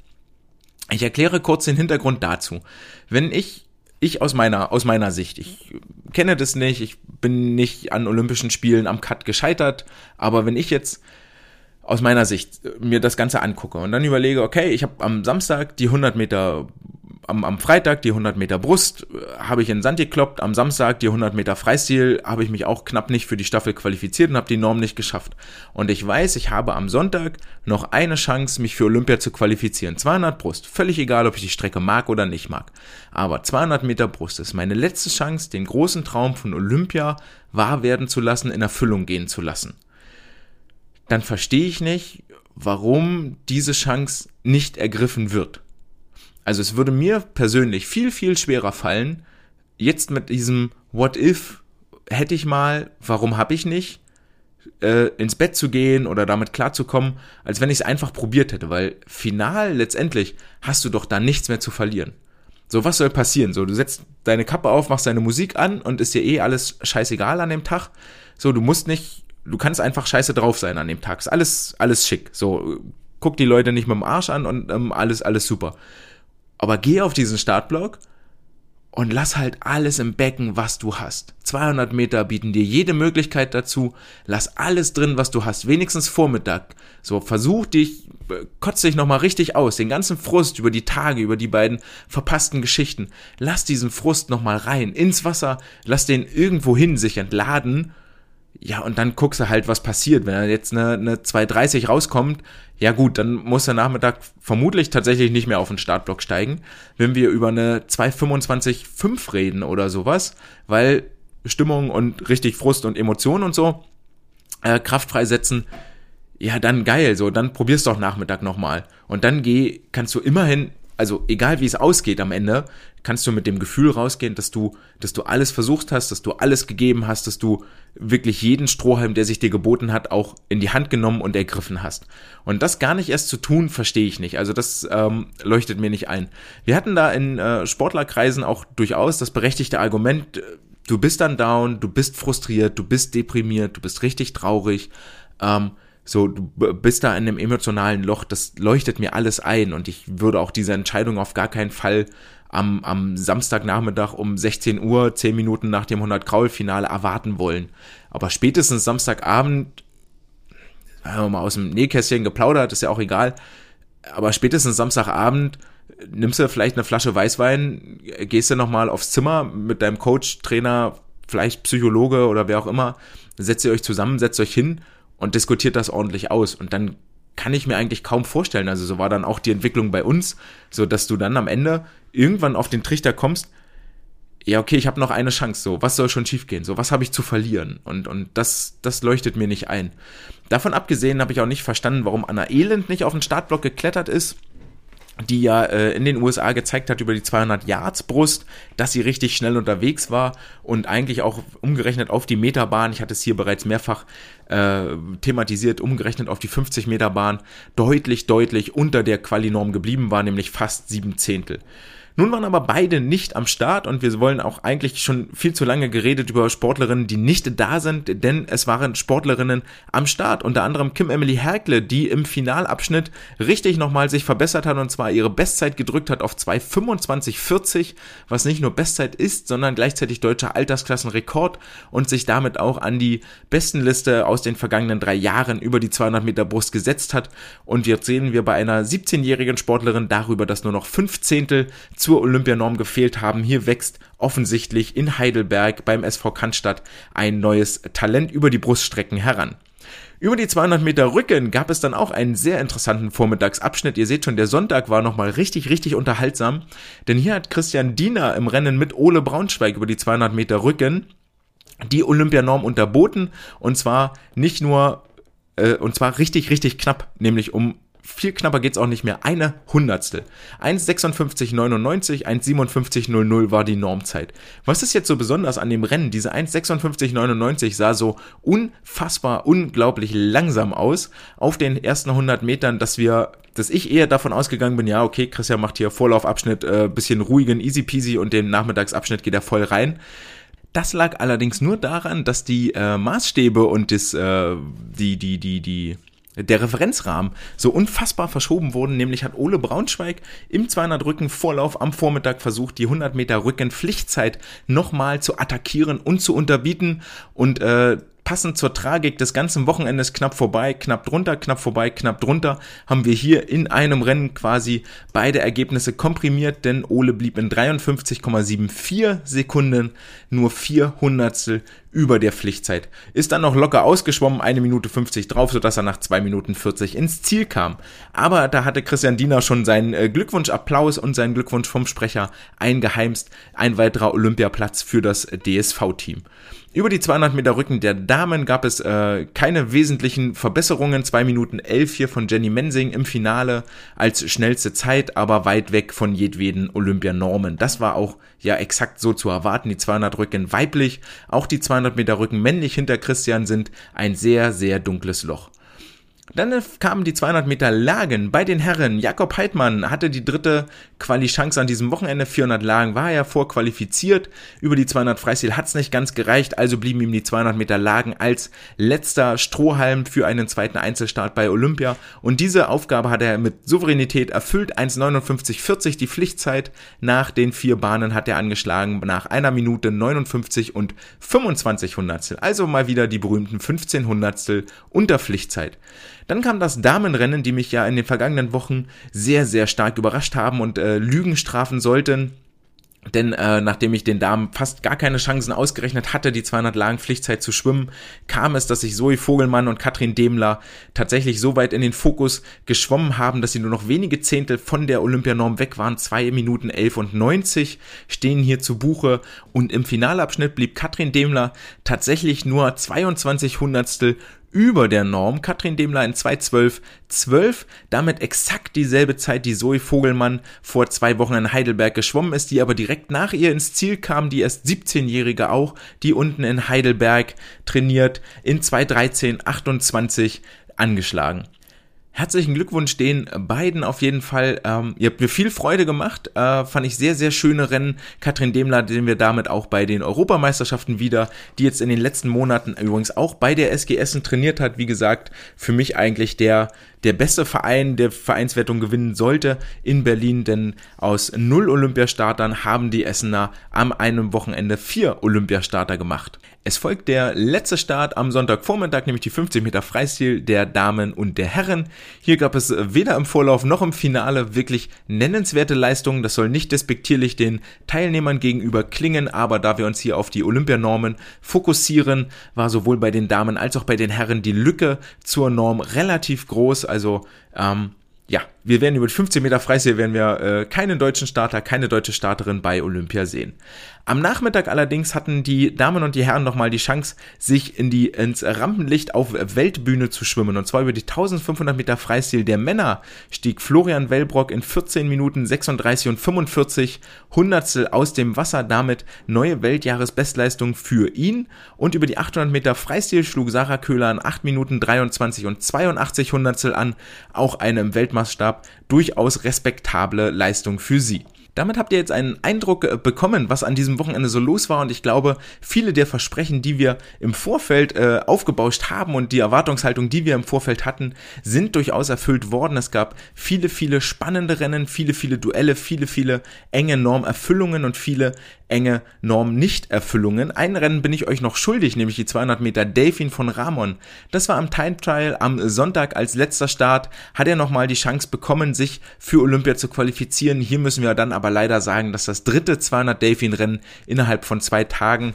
Ich erkläre kurz den Hintergrund dazu. Wenn ich ich aus meiner, aus meiner Sicht, ich kenne das nicht, ich bin nicht an Olympischen Spielen am Cut gescheitert, aber wenn ich jetzt aus meiner Sicht mir das Ganze angucke und dann überlege, okay, ich habe am Samstag die 100 Meter am, am Freitag die 100 Meter Brust äh, habe ich in Sand gekloppt, am Samstag die 100 Meter Freistil habe ich mich auch knapp nicht für die Staffel qualifiziert und habe die Norm nicht geschafft. Und ich weiß, ich habe am Sonntag noch eine Chance, mich für Olympia zu qualifizieren. 200 Brust, völlig egal, ob ich die Strecke mag oder nicht mag. Aber 200 Meter Brust ist meine letzte Chance, den großen Traum von Olympia wahr werden zu lassen, in Erfüllung gehen zu lassen. Dann verstehe ich nicht, warum diese Chance nicht ergriffen wird. Also es würde mir persönlich viel, viel schwerer fallen, jetzt mit diesem What if hätte ich mal, warum habe ich nicht, äh, ins Bett zu gehen oder damit klarzukommen, als wenn ich es einfach probiert hätte, weil final letztendlich hast du doch da nichts mehr zu verlieren. So, was soll passieren? So, du setzt deine Kappe auf, machst deine Musik an und ist dir eh alles scheißegal an dem Tag. So, du musst nicht, du kannst einfach scheiße drauf sein an dem Tag. Ist alles, alles schick. So, guck die Leute nicht mit dem Arsch an und ähm, alles, alles super. Aber geh auf diesen Startblock und lass halt alles im Becken, was du hast. 200 Meter bieten dir jede Möglichkeit dazu. Lass alles drin, was du hast. Wenigstens Vormittag. So, versuch dich, kotz dich nochmal richtig aus. Den ganzen Frust über die Tage, über die beiden verpassten Geschichten. Lass diesen Frust nochmal rein. Ins Wasser. Lass den irgendwo hin sich entladen ja, und dann guckst du halt, was passiert. Wenn er jetzt eine, eine 230 rauskommt, ja gut, dann muss der Nachmittag vermutlich tatsächlich nicht mehr auf den Startblock steigen. Wenn wir über eine 225,5 reden oder sowas, weil Stimmung und richtig Frust und Emotionen und so äh, Kraft freisetzen, ja, dann geil, so, dann probier's doch Nachmittag nochmal. Und dann geh, kannst du immerhin also egal wie es ausgeht am Ende, kannst du mit dem Gefühl rausgehen, dass du, dass du alles versucht hast, dass du alles gegeben hast, dass du wirklich jeden Strohhalm, der sich dir geboten hat, auch in die Hand genommen und ergriffen hast. Und das gar nicht erst zu tun, verstehe ich nicht. Also das ähm, leuchtet mir nicht ein. Wir hatten da in äh, Sportlerkreisen auch durchaus das berechtigte Argument, äh, du bist dann down, du bist frustriert, du bist deprimiert, du bist richtig traurig. Ähm, so, du bist da in einem emotionalen Loch, das leuchtet mir alles ein und ich würde auch diese Entscheidung auf gar keinen Fall am, am Samstagnachmittag um 16 Uhr, 10 Minuten nach dem 100 Kraul Finale erwarten wollen. Aber spätestens Samstagabend, haben wir mal aus dem Nähkästchen geplaudert, ist ja auch egal, aber spätestens Samstagabend nimmst du vielleicht eine Flasche Weißwein, gehst du nochmal aufs Zimmer mit deinem Coach, Trainer, vielleicht Psychologe oder wer auch immer, setzt ihr euch zusammen, setzt euch hin und diskutiert das ordentlich aus. Und dann kann ich mir eigentlich kaum vorstellen. Also so war dann auch die Entwicklung bei uns, so dass du dann am Ende irgendwann auf den Trichter kommst, ja, okay, ich habe noch eine Chance, so, was soll schon schiefgehen? So, was habe ich zu verlieren? Und, und das, das leuchtet mir nicht ein. Davon abgesehen habe ich auch nicht verstanden, warum Anna Elend nicht auf den Startblock geklettert ist die ja äh, in den USA gezeigt hat über die 200 Yards Brust, dass sie richtig schnell unterwegs war und eigentlich auch umgerechnet auf die Meterbahn, ich hatte es hier bereits mehrfach äh, thematisiert, umgerechnet auf die 50 Meter Bahn, deutlich, deutlich unter der Qualinorm geblieben war, nämlich fast sieben Zehntel. Nun waren aber beide nicht am Start und wir wollen auch eigentlich schon viel zu lange geredet über Sportlerinnen, die nicht da sind, denn es waren Sportlerinnen am Start, unter anderem Kim Emily Herkle, die im Finalabschnitt richtig nochmal sich verbessert hat und zwar ihre Bestzeit gedrückt hat auf 2,25,40, was nicht nur Bestzeit ist, sondern gleichzeitig deutscher Altersklassenrekord und sich damit auch an die Bestenliste aus den vergangenen drei Jahren über die 200 Meter Brust gesetzt hat. Und jetzt sehen wir bei einer 17-jährigen Sportlerin darüber, dass nur noch fünf Zehntel zur Olympianorm gefehlt haben. Hier wächst offensichtlich in Heidelberg beim SV Cannstatt ein neues Talent über die Bruststrecken heran. Über die 200 Meter Rücken gab es dann auch einen sehr interessanten Vormittagsabschnitt. Ihr seht schon, der Sonntag war nochmal richtig, richtig unterhaltsam. Denn hier hat Christian Diener im Rennen mit Ole Braunschweig über die 200 Meter Rücken die Olympianorm unterboten. Und zwar nicht nur, äh, und zwar richtig, richtig knapp, nämlich um viel knapper geht's auch nicht mehr. Eine Hundertstel. 1,56,99, 1,57,00 war die Normzeit. Was ist jetzt so besonders an dem Rennen? Diese 1,56,99 sah so unfassbar, unglaublich langsam aus auf den ersten 100 Metern, dass wir dass ich eher davon ausgegangen bin, ja, okay, Christian macht hier Vorlaufabschnitt, äh, bisschen ruhigen, easy peasy und den Nachmittagsabschnitt geht er voll rein. Das lag allerdings nur daran, dass die äh, Maßstäbe und das, äh, die, die, die, die der Referenzrahmen so unfassbar verschoben wurden. Nämlich hat Ole Braunschweig im 200 Rücken Vorlauf am Vormittag versucht, die 100 Meter Rücken Pflichtzeit nochmal zu attackieren und zu unterbieten und äh, passend zur Tragik des ganzen Wochenendes knapp vorbei, knapp drunter, knapp vorbei, knapp drunter, haben wir hier in einem Rennen quasi beide Ergebnisse komprimiert, denn Ole blieb in 53,74 Sekunden nur vier Hundertstel über der Pflichtzeit. Ist dann noch locker ausgeschwommen, eine Minute 50 drauf, sodass er nach zwei Minuten 40 ins Ziel kam. Aber da hatte Christian Diener schon seinen äh, Glückwunsch-Applaus und seinen Glückwunsch vom Sprecher eingeheimst. Ein weiterer Olympiaplatz für das DSV-Team. Über die 200 Meter Rücken der Damen gab es äh, keine wesentlichen Verbesserungen. 2 Minuten 11 hier von Jenny Mensing im Finale als schnellste Zeit, aber weit weg von jedweden Olympianormen. Das war auch ja exakt so zu erwarten. Die 200 Rücken weiblich, auch die 200 Meter Rücken männlich hinter Christian sind ein sehr, sehr dunkles Loch. Dann kamen die 200 Meter Lagen bei den Herren. Jakob Heidmann hatte die dritte Quali-Chance an diesem Wochenende. 400 Lagen war er vorqualifiziert. Über die 200 Freistil hat es nicht ganz gereicht, also blieben ihm die 200 Meter Lagen als letzter Strohhalm für einen zweiten Einzelstart bei Olympia. Und diese Aufgabe hat er mit Souveränität erfüllt. 1,59,40 die Pflichtzeit. Nach den vier Bahnen hat er angeschlagen. Nach einer Minute 59 und 25 Hundertstel. Also mal wieder die berühmten 15 Hundertstel unter Pflichtzeit. Dann kam das Damenrennen, die mich ja in den vergangenen Wochen sehr, sehr stark überrascht haben und äh, Lügen strafen sollten. Denn äh, nachdem ich den Damen fast gar keine Chancen ausgerechnet hatte, die 200 Lagen Pflichtzeit zu schwimmen, kam es, dass sich Zoe Vogelmann und Katrin Demler tatsächlich so weit in den Fokus geschwommen haben, dass sie nur noch wenige Zehntel von der Olympianorm weg waren. Zwei Minuten 11 und 90 stehen hier zu Buche und im Finalabschnitt blieb Katrin Demler tatsächlich nur 22 Hundertstel über der Norm. Katrin Demler in 2.12.12, damit exakt dieselbe Zeit, die Zoe Vogelmann vor zwei Wochen in Heidelberg geschwommen ist, die aber direkt nach ihr ins Ziel kam, die erst 17-Jährige auch, die unten in Heidelberg trainiert, in 2.13.28 angeschlagen. Herzlichen Glückwunsch den beiden auf jeden Fall. Ähm, ihr habt mir viel Freude gemacht. Äh, fand ich sehr, sehr schöne Rennen. Katrin Demler, den wir damit auch bei den Europameisterschaften wieder, die jetzt in den letzten Monaten übrigens auch bei der SGS trainiert hat. Wie gesagt, für mich eigentlich der der beste Verein der Vereinswertung gewinnen sollte in Berlin, denn aus null Olympiastartern haben die Essener am einem Wochenende vier Olympiastarter gemacht. Es folgt der letzte Start am Sonntagvormittag, nämlich die 50 Meter Freistil der Damen und der Herren. Hier gab es weder im Vorlauf noch im Finale wirklich nennenswerte Leistungen. Das soll nicht despektierlich den Teilnehmern gegenüber klingen, aber da wir uns hier auf die Olympianormen fokussieren, war sowohl bei den Damen als auch bei den Herren die Lücke zur Norm relativ groß. Also ähm, ja, wir werden über die 15 Meter Freistil werden wir äh, keinen deutschen Starter, keine deutsche Starterin bei Olympia sehen. Am Nachmittag allerdings hatten die Damen und die Herren nochmal die Chance, sich in die, ins Rampenlicht auf Weltbühne zu schwimmen. Und zwar über die 1500 Meter Freistil der Männer stieg Florian Wellbrock in 14 Minuten 36 und 45 Hundertstel aus dem Wasser. Damit neue Weltjahresbestleistung für ihn. Und über die 800 Meter Freistil schlug Sarah Köhler in 8 Minuten 23 und 82 Hundertstel an. Auch eine im Weltmaßstab durchaus respektable Leistung für sie. Damit habt ihr jetzt einen Eindruck äh, bekommen, was an diesem Wochenende so los war und ich glaube, viele der Versprechen, die wir im Vorfeld äh, aufgebauscht haben und die Erwartungshaltung, die wir im Vorfeld hatten, sind durchaus erfüllt worden. Es gab viele, viele spannende Rennen, viele, viele Duelle, viele, viele enge Normerfüllungen und viele enge Norm-Nichterfüllungen. Ein Rennen bin ich euch noch schuldig, nämlich die 200 Meter Delfin von Ramon. Das war am Time Trial am Sonntag als letzter Start, hat er nochmal die Chance bekommen, sich für Olympia zu qualifizieren. Hier müssen wir dann aber leider sagen, dass das dritte 200 Delfin Rennen innerhalb von zwei Tagen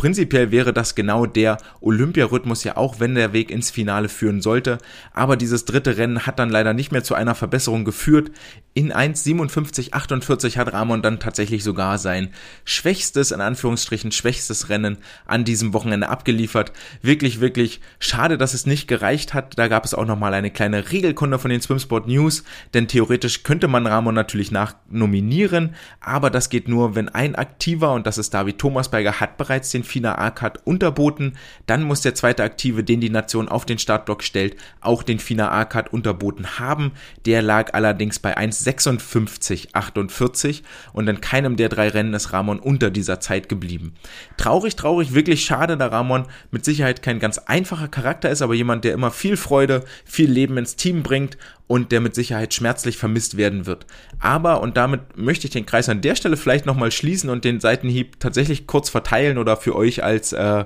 Prinzipiell wäre das genau der Olympiarhythmus ja auch, wenn der Weg ins Finale führen sollte. Aber dieses dritte Rennen hat dann leider nicht mehr zu einer Verbesserung geführt. In 1,57,48 hat Ramon dann tatsächlich sogar sein schwächstes, in Anführungsstrichen schwächstes Rennen an diesem Wochenende abgeliefert. Wirklich, wirklich schade, dass es nicht gereicht hat. Da gab es auch nochmal eine kleine Regelkunde von den Swimsport News, denn theoretisch könnte man Ramon natürlich nachnominieren, aber das geht nur, wenn ein aktiver, und das ist David Thomasberger, hat bereits den FINA A-Cut unterboten. Dann muss der zweite Aktive, den die Nation auf den Startblock stellt, auch den FINA A-Cut unterboten haben. Der lag allerdings bei 1,56,48 und in keinem der drei Rennen ist Ramon unter dieser Zeit geblieben. Traurig, traurig, wirklich schade, da Ramon mit Sicherheit kein ganz einfacher Charakter ist, aber jemand, der immer viel Freude, viel Leben ins Team bringt und der mit Sicherheit schmerzlich vermisst werden wird. Aber, und damit möchte ich den Kreis an der Stelle vielleicht nochmal schließen und den Seitenhieb tatsächlich kurz verteilen oder für euch als, äh,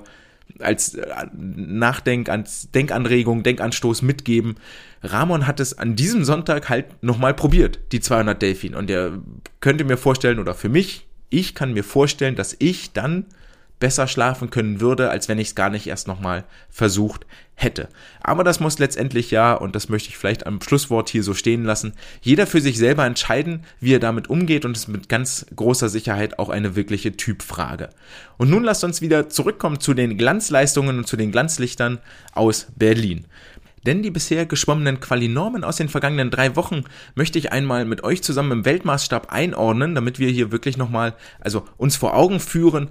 als äh, Nachdenk, als Denkanregung, Denkanstoß mitgeben. Ramon hat es an diesem Sonntag halt nochmal probiert, die 200 Delfin. Und er könnte mir vorstellen, oder für mich, ich kann mir vorstellen, dass ich dann besser schlafen können würde, als wenn ich es gar nicht erst nochmal versucht hätte. Aber das muss letztendlich ja, und das möchte ich vielleicht am Schlusswort hier so stehen lassen, jeder für sich selber entscheiden, wie er damit umgeht und es ist mit ganz großer Sicherheit auch eine wirkliche Typfrage. Und nun lasst uns wieder zurückkommen zu den Glanzleistungen und zu den Glanzlichtern aus Berlin. Denn die bisher geschwommenen Qualinormen aus den vergangenen drei Wochen möchte ich einmal mit euch zusammen im Weltmaßstab einordnen, damit wir hier wirklich nochmal, also uns vor Augen führen,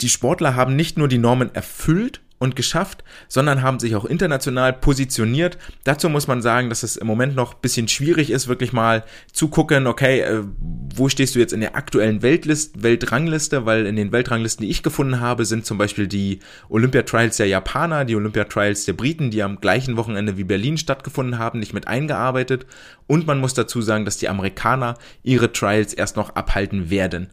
die Sportler haben nicht nur die Normen erfüllt und geschafft, sondern haben sich auch international positioniert. Dazu muss man sagen, dass es im Moment noch ein bisschen schwierig ist, wirklich mal zu gucken, okay, äh, wo stehst du jetzt in der aktuellen Weltlist, Weltrangliste, weil in den Weltranglisten, die ich gefunden habe, sind zum Beispiel die Olympia Trials der Japaner, die Olympia Trials der Briten, die am gleichen Wochenende wie Berlin stattgefunden haben, nicht mit eingearbeitet. Und man muss dazu sagen, dass die Amerikaner ihre Trials erst noch abhalten werden.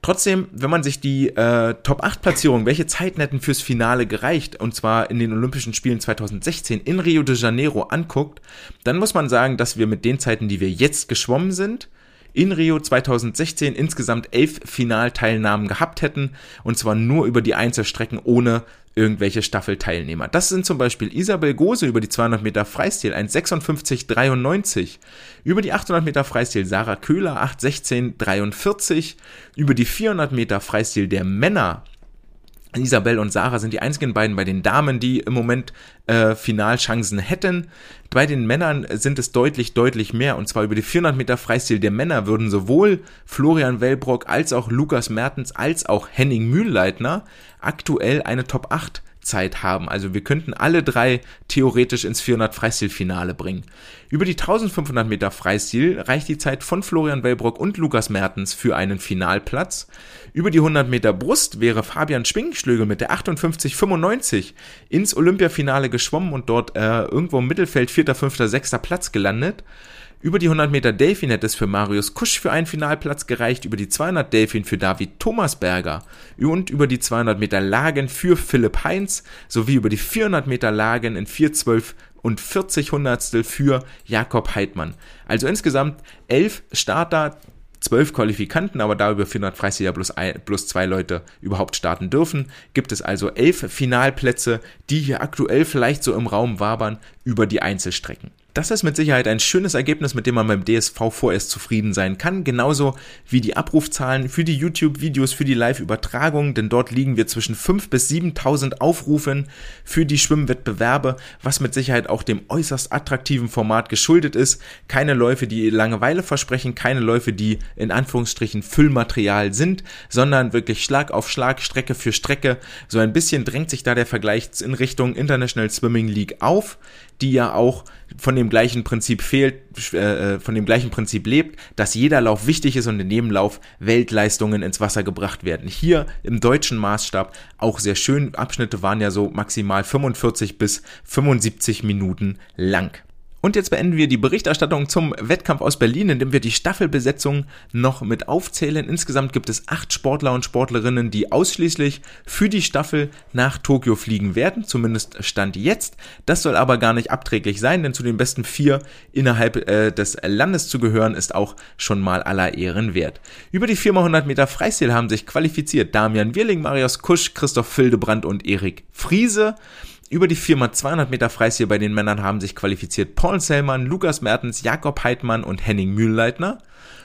Trotzdem, wenn man sich die äh, Top 8 Platzierung, welche Zeiten hätten fürs Finale gereicht, und zwar in den Olympischen Spielen 2016 in Rio de Janeiro anguckt, dann muss man sagen, dass wir mit den Zeiten, die wir jetzt geschwommen sind, in Rio 2016 insgesamt elf Finalteilnahmen gehabt hätten, und zwar nur über die Einzelstrecken ohne irgendwelche Staffelteilnehmer. Das sind zum Beispiel Isabel Gose über die 200 Meter Freistil 1,56,93, über die 800 Meter Freistil Sarah Köhler 8,16,43, über die 400 Meter Freistil der Männer Isabel und Sarah sind die einzigen beiden bei den Damen, die im Moment äh, Finalchancen hätten. Bei den Männern sind es deutlich, deutlich mehr. Und zwar über die 400 Meter Freistil der Männer würden sowohl Florian Wellbrock als auch Lukas Mertens als auch Henning Mühlleitner aktuell eine Top 8 Zeit haben. Also wir könnten alle drei theoretisch ins 400 Freistilfinale bringen. Über die 1500 Meter Freistil reicht die Zeit von Florian Wellbrock und Lukas Mertens für einen Finalplatz. Über die 100 Meter Brust wäre Fabian Schwingschlögel mit der 58,95 ins Olympiafinale geschwommen und dort äh, irgendwo im Mittelfeld vierter, fünfter, sechster Platz gelandet. Über die 100 Meter Delfin hätte es für Marius Kusch für einen Finalplatz gereicht, über die 200 Delfin für David Thomasberger und über die 200 Meter Lagen für Philipp Heinz sowie über die 400 Meter Lagen in 412 und 40 Hundertstel für Jakob Heidmann. Also insgesamt elf Starter, zwölf Qualifikanten, aber da über 400 Freistil plus, ein, plus zwei Leute überhaupt starten dürfen, gibt es also elf Finalplätze, die hier aktuell vielleicht so im Raum wabern über die Einzelstrecken. Das ist mit Sicherheit ein schönes Ergebnis, mit dem man beim DSV vorerst zufrieden sein kann. Genauso wie die Abrufzahlen für die YouTube-Videos, für die Live-Übertragung, denn dort liegen wir zwischen 5.000 bis 7.000 Aufrufen für die Schwimmwettbewerbe, was mit Sicherheit auch dem äußerst attraktiven Format geschuldet ist. Keine Läufe, die Langeweile versprechen, keine Läufe, die in Anführungsstrichen Füllmaterial sind, sondern wirklich Schlag auf Schlag, Strecke für Strecke. So ein bisschen drängt sich da der Vergleich in Richtung International Swimming League auf die ja auch von dem gleichen Prinzip fehlt, äh, äh, von dem gleichen Prinzip lebt, dass jeder Lauf wichtig ist und in jedem Lauf Weltleistungen ins Wasser gebracht werden. Hier im deutschen Maßstab auch sehr schön. Abschnitte waren ja so maximal 45 bis 75 Minuten lang. Und jetzt beenden wir die Berichterstattung zum Wettkampf aus Berlin, indem wir die Staffelbesetzung noch mit aufzählen. Insgesamt gibt es acht Sportler und Sportlerinnen, die ausschließlich für die Staffel nach Tokio fliegen werden, zumindest Stand jetzt. Das soll aber gar nicht abträglich sein, denn zu den besten vier innerhalb äh, des Landes zu gehören, ist auch schon mal aller Ehren wert. Über die 4x100 Meter Freistil haben sich qualifiziert Damian Wirling, Marius Kusch, Christoph Fildebrand und Erik Friese. Über die 4x200 Meter Freistil bei den Männern haben sich qualifiziert Paul Sellmann, Lukas Mertens, Jakob Heidmann und Henning Mühlleitner.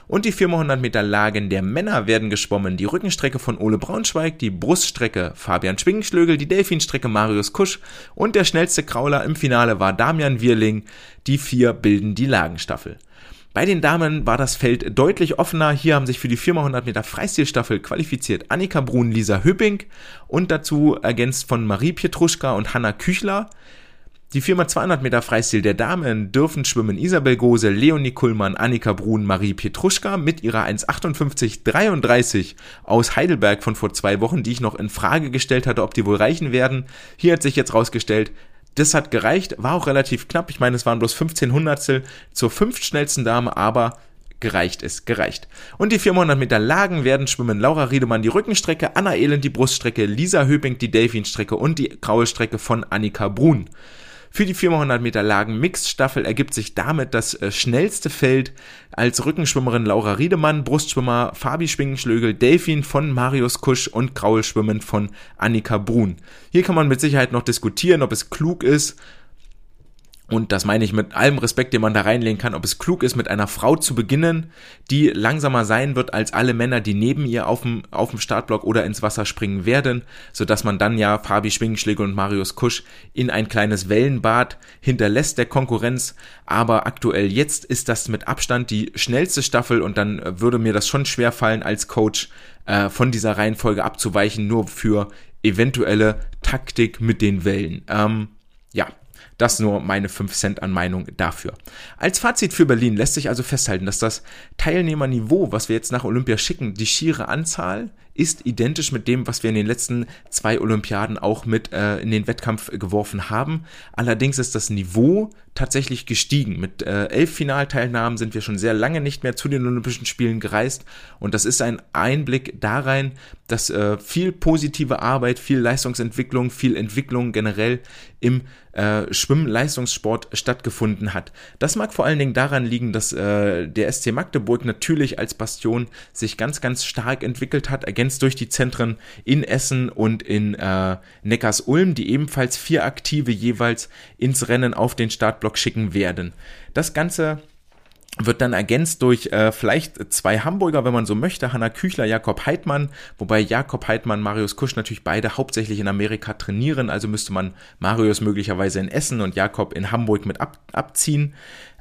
Und die 400 Meter Lagen der Männer werden geschwommen. Die Rückenstrecke von Ole Braunschweig, die Bruststrecke Fabian Schwingenschlögel, die Delfinstrecke Marius Kusch und der schnellste Krauler im Finale war Damian Wirling. Die vier bilden die Lagenstaffel. Bei den Damen war das Feld deutlich offener. Hier haben sich für die 400 Meter Freistilstaffel qualifiziert Annika Brun, Lisa Hüpping und dazu ergänzt von Marie Pietruschka und Hanna Küchler. Die 4x200 Meter Freistil der Damen dürfen schwimmen Isabel Gose, Leonie Kullmann, Annika Brun, Marie Pietruschka mit ihrer 1,58,33 aus Heidelberg von vor zwei Wochen, die ich noch in Frage gestellt hatte, ob die wohl reichen werden. Hier hat sich jetzt rausgestellt, das hat gereicht, war auch relativ knapp. Ich meine, es waren bloß 15 Hundertstel zur fünftschnellsten Dame, aber gereicht ist, gereicht. Und die 400 Meter Lagen werden schwimmen Laura Riedemann die Rückenstrecke, Anna Elend die Bruststrecke, Lisa Höping die Delfinstrecke und die graue Strecke von Annika Brun. Für die 400 Meter Lagen Mixed-Staffel ergibt sich damit das äh, schnellste Feld als Rückenschwimmerin Laura Riedemann, Brustschwimmer Fabi Schwingenschlögel, Delfin von Marius Kusch und Graulschwimmen von Annika Brun. Hier kann man mit Sicherheit noch diskutieren, ob es klug ist, und das meine ich mit allem Respekt, den man da reinlegen kann, ob es klug ist, mit einer Frau zu beginnen, die langsamer sein wird als alle Männer, die neben ihr auf dem, auf dem Startblock oder ins Wasser springen werden, sodass man dann ja Fabi Schwingenschläger und Marius Kusch in ein kleines Wellenbad hinterlässt der Konkurrenz. Aber aktuell jetzt ist das mit Abstand die schnellste Staffel und dann würde mir das schon schwer fallen als Coach äh, von dieser Reihenfolge abzuweichen, nur für eventuelle Taktik mit den Wellen. Ähm, ja, das nur meine 5 Cent an Meinung dafür. Als Fazit für Berlin lässt sich also festhalten, dass das Teilnehmerniveau, was wir jetzt nach Olympia schicken, die schiere Anzahl ist identisch mit dem, was wir in den letzten zwei Olympiaden auch mit äh, in den Wettkampf geworfen haben. Allerdings ist das Niveau tatsächlich gestiegen. Mit äh, elf Finalteilnahmen sind wir schon sehr lange nicht mehr zu den Olympischen Spielen gereist und das ist ein Einblick darein, dass äh, viel positive Arbeit, viel Leistungsentwicklung, viel Entwicklung generell im äh, Schwimmleistungssport stattgefunden hat. Das mag vor allen Dingen daran liegen, dass äh, der SC Magdeburg natürlich als Bastion sich ganz, ganz stark entwickelt hat, ergänzt durch die Zentren in Essen und in äh, Neckars-Ulm, die ebenfalls vier Aktive jeweils ins Rennen auf den Startblock schicken werden. Das Ganze wird dann ergänzt durch äh, vielleicht zwei Hamburger, wenn man so möchte, Hanna Küchler, Jakob Heidmann, wobei Jakob Heidmann, Marius Kusch natürlich beide hauptsächlich in Amerika trainieren, also müsste man Marius möglicherweise in Essen und Jakob in Hamburg mit ab, abziehen.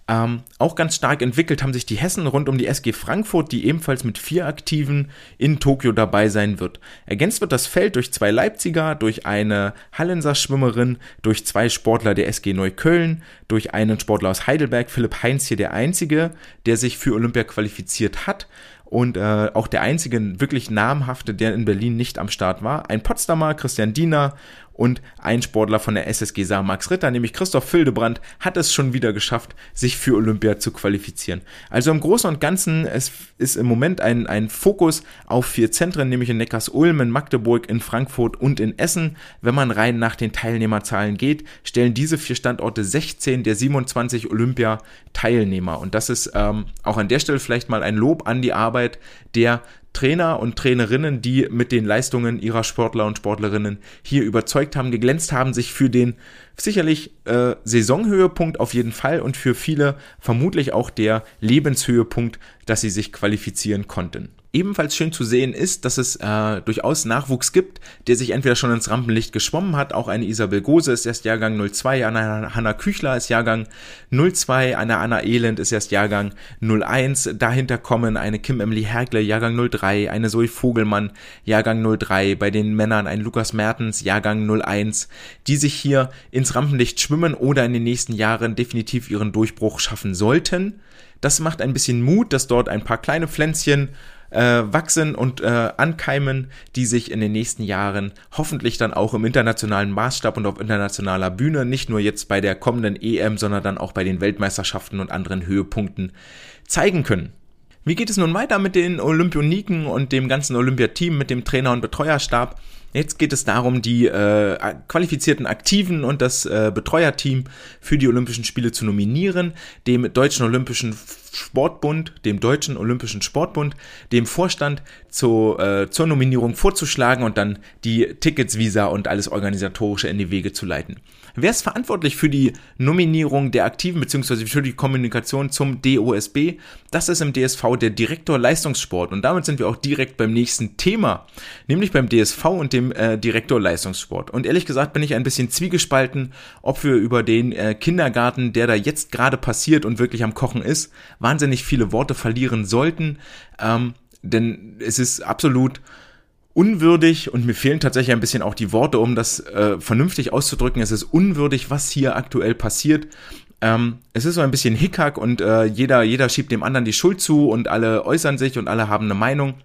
Ähm, auch ganz stark entwickelt haben sich die Hessen rund um die SG Frankfurt, die ebenfalls mit vier Aktiven in Tokio dabei sein wird. Ergänzt wird das Feld durch zwei Leipziger, durch eine Hallenser Schwimmerin, durch zwei Sportler der SG Neukölln, durch einen Sportler aus Heidelberg, Philipp Heinz hier der einzige, der sich für Olympia qualifiziert hat und äh, auch der einzige wirklich namhafte, der in Berlin nicht am Start war. Ein Potsdamer, Christian Diener und ein Sportler von der SSG Saar Max Ritter, nämlich Christoph Fildebrand, hat es schon wieder geschafft, sich für Olympia zu qualifizieren. Also im Großen und Ganzen es ist im Moment ein, ein Fokus auf vier Zentren, nämlich in Neckars-Ulm, in Magdeburg, in Frankfurt und in Essen. Wenn man rein nach den Teilnehmerzahlen geht, stellen diese vier Standorte 16 der 27 Olympia-Teilnehmer. Und das ist ähm, auch an der Stelle vielleicht mal ein Lob an die Arbeit der Trainer und Trainerinnen, die mit den Leistungen ihrer Sportler und Sportlerinnen hier überzeugt haben, geglänzt haben, sich für den sicherlich äh, Saisonhöhepunkt auf jeden Fall und für viele vermutlich auch der Lebenshöhepunkt, dass sie sich qualifizieren konnten. Ebenfalls schön zu sehen ist, dass es äh, durchaus Nachwuchs gibt, der sich entweder schon ins Rampenlicht geschwommen hat. Auch eine Isabel Gose ist erst Jahrgang 02, eine Hanna Küchler ist Jahrgang 02, eine Anna Elend ist erst Jahrgang 01. Dahinter kommen eine Kim Emily Hergle, Jahrgang 03, eine Zoe Vogelmann, Jahrgang 03. Bei den Männern ein Lukas Mertens, Jahrgang 01, die sich hier ins Rampenlicht schwimmen oder in den nächsten Jahren definitiv ihren Durchbruch schaffen sollten. Das macht ein bisschen Mut, dass dort ein paar kleine Pflänzchen äh, wachsen und äh, ankeimen, die sich in den nächsten Jahren hoffentlich dann auch im internationalen Maßstab und auf internationaler Bühne, nicht nur jetzt bei der kommenden EM, sondern dann auch bei den Weltmeisterschaften und anderen Höhepunkten zeigen können. Wie geht es nun weiter mit den Olympioniken und dem ganzen Olympiateam, mit dem Trainer und Betreuerstab? Jetzt geht es darum, die äh, qualifizierten Aktiven und das äh, Betreuerteam für die Olympischen Spiele zu nominieren. Dem Deutschen Olympischen Sportbund, dem Deutschen Olympischen Sportbund, dem Vorstand zu, äh, zur Nominierung vorzuschlagen und dann die Tickets, Visa und alles organisatorische in die Wege zu leiten. Wer ist verantwortlich für die Nominierung der Aktiven bzw. für die Kommunikation zum DOSB? Das ist im DSV der Direktor Leistungssport und damit sind wir auch direkt beim nächsten Thema, nämlich beim DSV und dem äh, Direktor Leistungssport. Und ehrlich gesagt bin ich ein bisschen zwiegespalten, ob wir über den äh, Kindergarten, der da jetzt gerade passiert und wirklich am Kochen ist, wahnsinnig viele Worte verlieren sollten, ähm, denn es ist absolut unwürdig und mir fehlen tatsächlich ein bisschen auch die Worte, um das äh, vernünftig auszudrücken. Es ist unwürdig, was hier aktuell passiert. Ähm, es ist so ein bisschen Hickhack und äh, jeder, jeder schiebt dem anderen die Schuld zu und alle äußern sich und alle haben eine Meinung.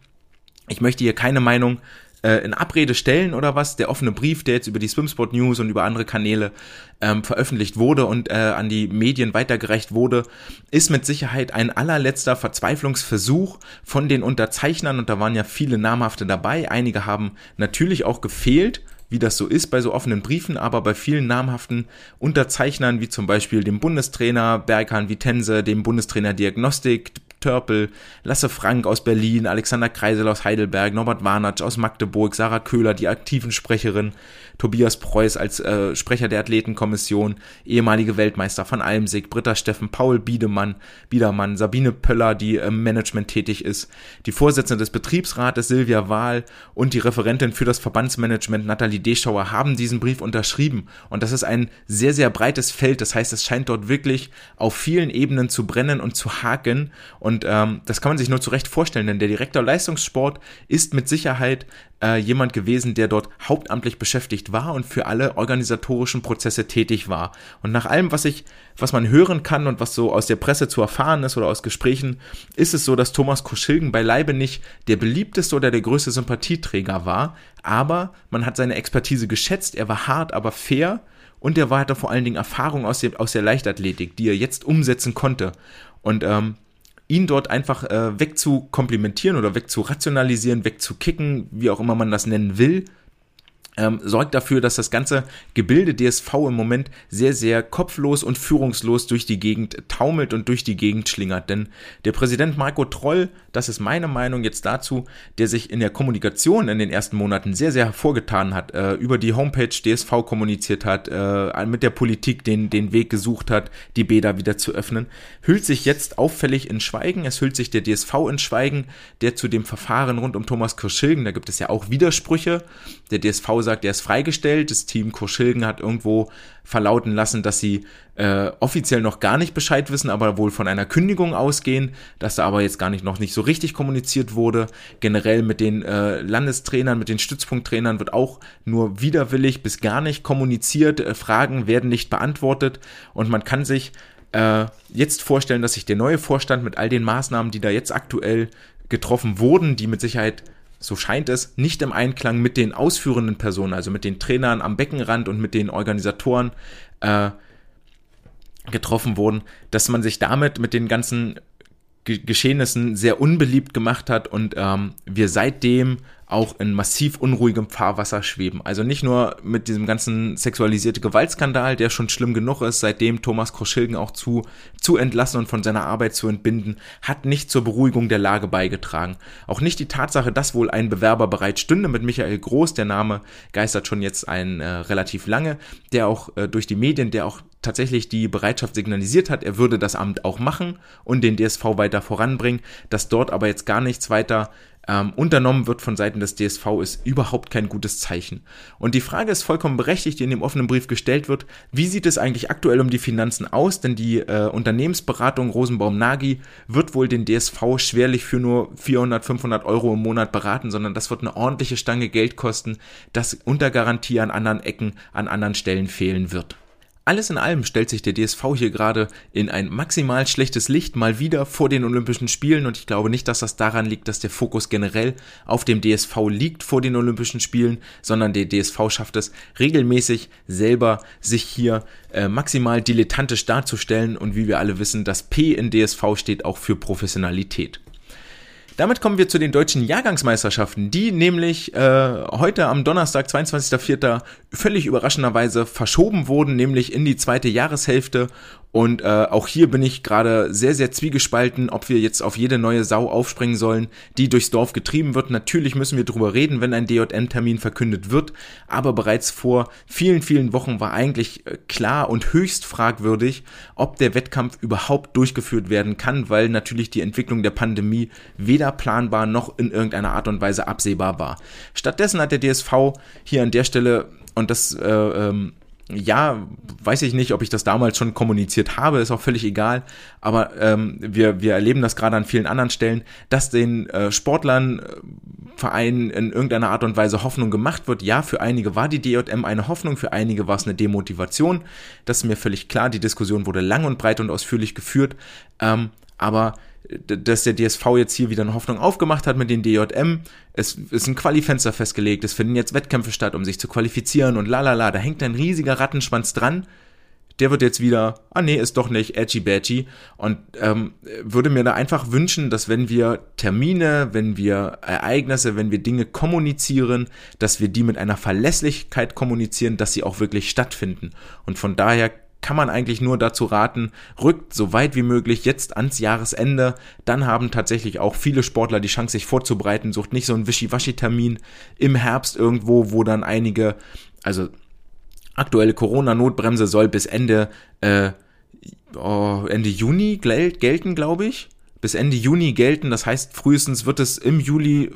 Ich möchte hier keine Meinung äh, in Abrede stellen oder was. Der offene Brief, der jetzt über die Swimsport News und über andere Kanäle ähm, veröffentlicht wurde und äh, an die Medien weitergereicht wurde, ist mit Sicherheit ein allerletzter Verzweiflungsversuch von den Unterzeichnern und da waren ja viele namhafte dabei. Einige haben natürlich auch gefehlt wie das so ist bei so offenen Briefen, aber bei vielen namhaften Unterzeichnern, wie zum Beispiel dem Bundestrainer Berghahn Vitense, dem Bundestrainer Diagnostik, Törpel, Lasse Frank aus Berlin, Alexander Kreisel aus Heidelberg, Norbert Warnatsch aus Magdeburg, Sarah Köhler, die aktiven Sprecherin, Tobias Preuß als äh, Sprecher der Athletenkommission, ehemalige Weltmeister von Almsig, Britta Steffen, Paul Biedemann, Biedermann, Sabine Pöller, die im Management tätig ist, die Vorsitzende des Betriebsrates Silvia Wahl und die Referentin für das Verbandsmanagement Nathalie Deschauer haben diesen Brief unterschrieben. Und das ist ein sehr, sehr breites Feld. Das heißt, es scheint dort wirklich auf vielen Ebenen zu brennen und zu haken. Und ähm, das kann man sich nur zu Recht vorstellen, denn der Direktor Leistungssport ist mit Sicherheit äh, jemand gewesen, der dort hauptamtlich beschäftigt war und für alle organisatorischen Prozesse tätig war. Und nach allem, was ich, was man hören kann und was so aus der Presse zu erfahren ist oder aus Gesprächen, ist es so, dass Thomas Koschilgen beileibe nicht der beliebteste oder der größte Sympathieträger war, aber man hat seine Expertise geschätzt, er war hart, aber fair und er hatte vor allen Dingen Erfahrung aus, dem, aus der Leichtathletik, die er jetzt umsetzen konnte. Und ähm, ihn dort einfach äh, wegzukomplimentieren oder wegzurationalisieren, wegzukicken, wie auch immer man das nennen will, ähm, sorgt dafür, dass das ganze Gebilde DSV im Moment sehr, sehr kopflos und führungslos durch die Gegend taumelt und durch die Gegend schlingert. Denn der Präsident Marco Troll, das ist meine Meinung jetzt dazu, der sich in der Kommunikation in den ersten Monaten sehr, sehr hervorgetan hat, äh, über die Homepage DSV kommuniziert hat, äh, mit der Politik den, den Weg gesucht hat, die Bäder wieder zu öffnen, hüllt sich jetzt auffällig in Schweigen. Es hüllt sich der DSV in Schweigen, der zu dem Verfahren rund um Thomas Kirschilgen, da gibt es ja auch Widersprüche. Der DSV sagt, er ist freigestellt. Das Team Koschilgen hat irgendwo verlauten lassen, dass sie äh, offiziell noch gar nicht Bescheid wissen, aber wohl von einer Kündigung ausgehen, dass da aber jetzt gar nicht noch nicht so richtig kommuniziert wurde. Generell mit den äh, Landestrainern, mit den Stützpunkttrainern wird auch nur widerwillig bis gar nicht kommuniziert. Äh, Fragen werden nicht beantwortet und man kann sich äh, jetzt vorstellen, dass sich der neue Vorstand mit all den Maßnahmen, die da jetzt aktuell getroffen wurden, die mit Sicherheit so scheint es, nicht im Einklang mit den ausführenden Personen, also mit den Trainern am Beckenrand und mit den Organisatoren äh, getroffen wurden, dass man sich damit mit den ganzen Geschehnissen sehr unbeliebt gemacht hat und ähm, wir seitdem auch in massiv unruhigem Fahrwasser schweben. Also nicht nur mit diesem ganzen sexualisierte Gewaltskandal, der schon schlimm genug ist, seitdem Thomas Kroschilgen auch zu, zu entlassen und von seiner Arbeit zu entbinden, hat nicht zur Beruhigung der Lage beigetragen. Auch nicht die Tatsache, dass wohl ein Bewerber bereit stünde mit Michael Groß, der Name geistert schon jetzt ein äh, relativ lange, der auch äh, durch die Medien, der auch tatsächlich die Bereitschaft signalisiert hat, er würde das Amt auch machen und den DSV weiter voranbringen, dass dort aber jetzt gar nichts weiter ähm, unternommen wird von Seiten des DSV, ist überhaupt kein gutes Zeichen. Und die Frage ist vollkommen berechtigt, die in dem offenen Brief gestellt wird, wie sieht es eigentlich aktuell um die Finanzen aus? Denn die äh, Unternehmensberatung Rosenbaum-Nagy wird wohl den DSV schwerlich für nur 400, 500 Euro im Monat beraten, sondern das wird eine ordentliche Stange Geld kosten, das unter Garantie an anderen Ecken, an anderen Stellen fehlen wird. Alles in allem stellt sich der DSV hier gerade in ein maximal schlechtes Licht mal wieder vor den Olympischen Spielen und ich glaube nicht, dass das daran liegt, dass der Fokus generell auf dem DSV liegt vor den Olympischen Spielen, sondern der DSV schafft es regelmäßig selber sich hier äh, maximal dilettantisch darzustellen und wie wir alle wissen, das P in DSV steht auch für Professionalität. Damit kommen wir zu den deutschen Jahrgangsmeisterschaften, die nämlich äh, heute am Donnerstag, 22.04. völlig überraschenderweise verschoben wurden, nämlich in die zweite Jahreshälfte. Und äh, auch hier bin ich gerade sehr, sehr zwiegespalten, ob wir jetzt auf jede neue Sau aufspringen sollen, die durchs Dorf getrieben wird. Natürlich müssen wir drüber reden, wenn ein DJM-Termin verkündet wird. Aber bereits vor vielen, vielen Wochen war eigentlich äh, klar und höchst fragwürdig, ob der Wettkampf überhaupt durchgeführt werden kann, weil natürlich die Entwicklung der Pandemie weder planbar noch in irgendeiner Art und Weise absehbar war. Stattdessen hat der DSV hier an der Stelle und das, äh, ähm, ja, weiß ich nicht, ob ich das damals schon kommuniziert habe, ist auch völlig egal. Aber ähm, wir, wir erleben das gerade an vielen anderen Stellen, dass den äh, Sportlern, äh, Vereinen in irgendeiner Art und Weise Hoffnung gemacht wird. Ja, für einige war die DJM eine Hoffnung, für einige war es eine Demotivation. Das ist mir völlig klar. Die Diskussion wurde lang und breit und ausführlich geführt. Ähm, aber dass der DSV jetzt hier wieder eine Hoffnung aufgemacht hat mit den DJM. Es ist ein Qualifenster festgelegt, es finden jetzt Wettkämpfe statt, um sich zu qualifizieren und lalala, da hängt ein riesiger Rattenschwanz dran. Der wird jetzt wieder, ah nee, ist doch nicht, edgy badgy. Und ähm, würde mir da einfach wünschen, dass wenn wir Termine, wenn wir Ereignisse, wenn wir Dinge kommunizieren, dass wir die mit einer Verlässlichkeit kommunizieren, dass sie auch wirklich stattfinden. Und von daher kann man eigentlich nur dazu raten, rückt so weit wie möglich jetzt ans Jahresende. Dann haben tatsächlich auch viele Sportler die Chance, sich vorzubereiten. Sucht nicht so einen Wischiwaschi-Termin im Herbst irgendwo, wo dann einige, also aktuelle Corona-Notbremse soll bis Ende, äh, oh, Ende Juni gelten, glaube ich bis Ende Juni gelten. Das heißt, frühestens wird es im Juli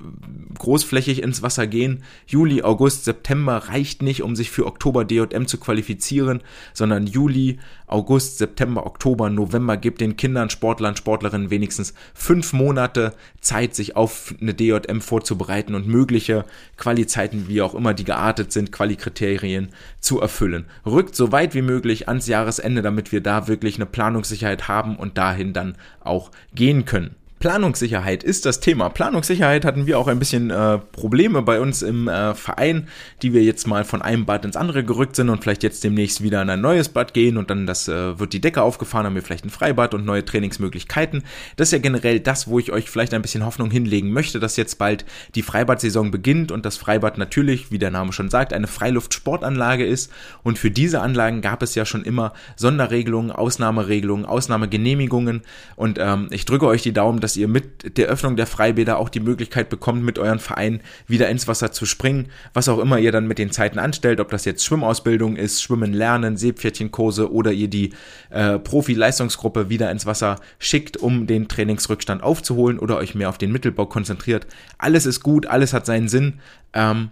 großflächig ins Wasser gehen. Juli, August, September reicht nicht, um sich für Oktober DJM zu qualifizieren, sondern Juli, August, September, Oktober, November gibt den Kindern, Sportlern, Sportlerinnen wenigstens fünf Monate Zeit, sich auf eine DJM vorzubereiten und mögliche Qualizeiten, wie auch immer die geartet sind, Qualikriterien zu erfüllen. Rückt so weit wie möglich ans Jahresende, damit wir da wirklich eine Planungssicherheit haben und dahin dann auch gehen können. Planungssicherheit ist das Thema. Planungssicherheit hatten wir auch ein bisschen äh, Probleme bei uns im äh, Verein, die wir jetzt mal von einem Bad ins andere gerückt sind und vielleicht jetzt demnächst wieder in ein neues Bad gehen und dann das äh, wird die Decke aufgefahren, haben wir vielleicht ein Freibad und neue Trainingsmöglichkeiten. Das ist ja generell das, wo ich euch vielleicht ein bisschen Hoffnung hinlegen möchte, dass jetzt bald die Freibad-Saison beginnt und das Freibad natürlich, wie der Name schon sagt, eine Freiluftsportanlage ist und für diese Anlagen gab es ja schon immer Sonderregelungen, Ausnahmeregelungen, Ausnahmegenehmigungen und ähm, ich drücke euch die Daumen, dass dass ihr mit der Öffnung der Freibäder auch die Möglichkeit bekommt, mit euren Verein wieder ins Wasser zu springen, was auch immer ihr dann mit den Zeiten anstellt, ob das jetzt Schwimmausbildung ist, Schwimmen lernen, Seepferdchenkurse oder ihr die äh, Profi-Leistungsgruppe wieder ins Wasser schickt, um den Trainingsrückstand aufzuholen oder euch mehr auf den Mittelbau konzentriert. Alles ist gut, alles hat seinen Sinn. Ähm,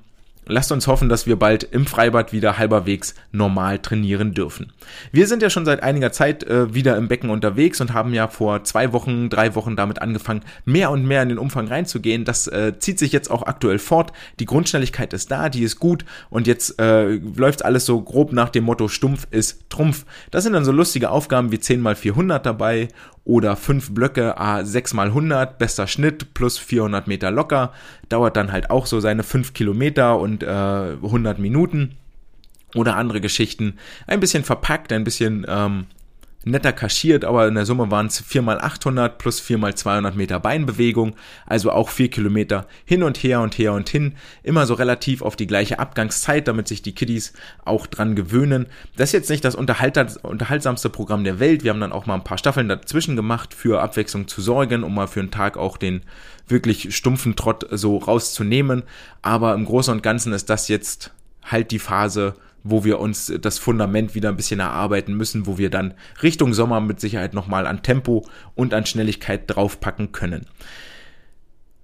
Lasst uns hoffen, dass wir bald im Freibad wieder halberwegs normal trainieren dürfen. Wir sind ja schon seit einiger Zeit äh, wieder im Becken unterwegs und haben ja vor zwei Wochen, drei Wochen damit angefangen, mehr und mehr in den Umfang reinzugehen. Das äh, zieht sich jetzt auch aktuell fort. Die Grundschnelligkeit ist da, die ist gut und jetzt äh, läuft alles so grob nach dem Motto Stumpf ist Trumpf. Das sind dann so lustige Aufgaben wie 10 mal 400 dabei oder fünf Blöcke a 6 mal 100, bester Schnitt plus 400 Meter locker, dauert dann halt auch so seine 5 Kilometer und äh, 100 Minuten oder andere Geschichten, ein bisschen verpackt, ein bisschen ähm, netter kaschiert, aber in der Summe waren es 4x800 plus 4x200 Meter Beinbewegung, also auch 4 Kilometer hin und her und her und hin, immer so relativ auf die gleiche Abgangszeit, damit sich die Kiddies auch dran gewöhnen. Das ist jetzt nicht das unterhaltsamste Programm der Welt, wir haben dann auch mal ein paar Staffeln dazwischen gemacht, für Abwechslung zu sorgen, um mal für einen Tag auch den wirklich stumpfen Trott so rauszunehmen, aber im Großen und Ganzen ist das jetzt halt die Phase, wo wir uns das Fundament wieder ein bisschen erarbeiten müssen, wo wir dann Richtung Sommer mit Sicherheit nochmal an Tempo und an Schnelligkeit draufpacken können.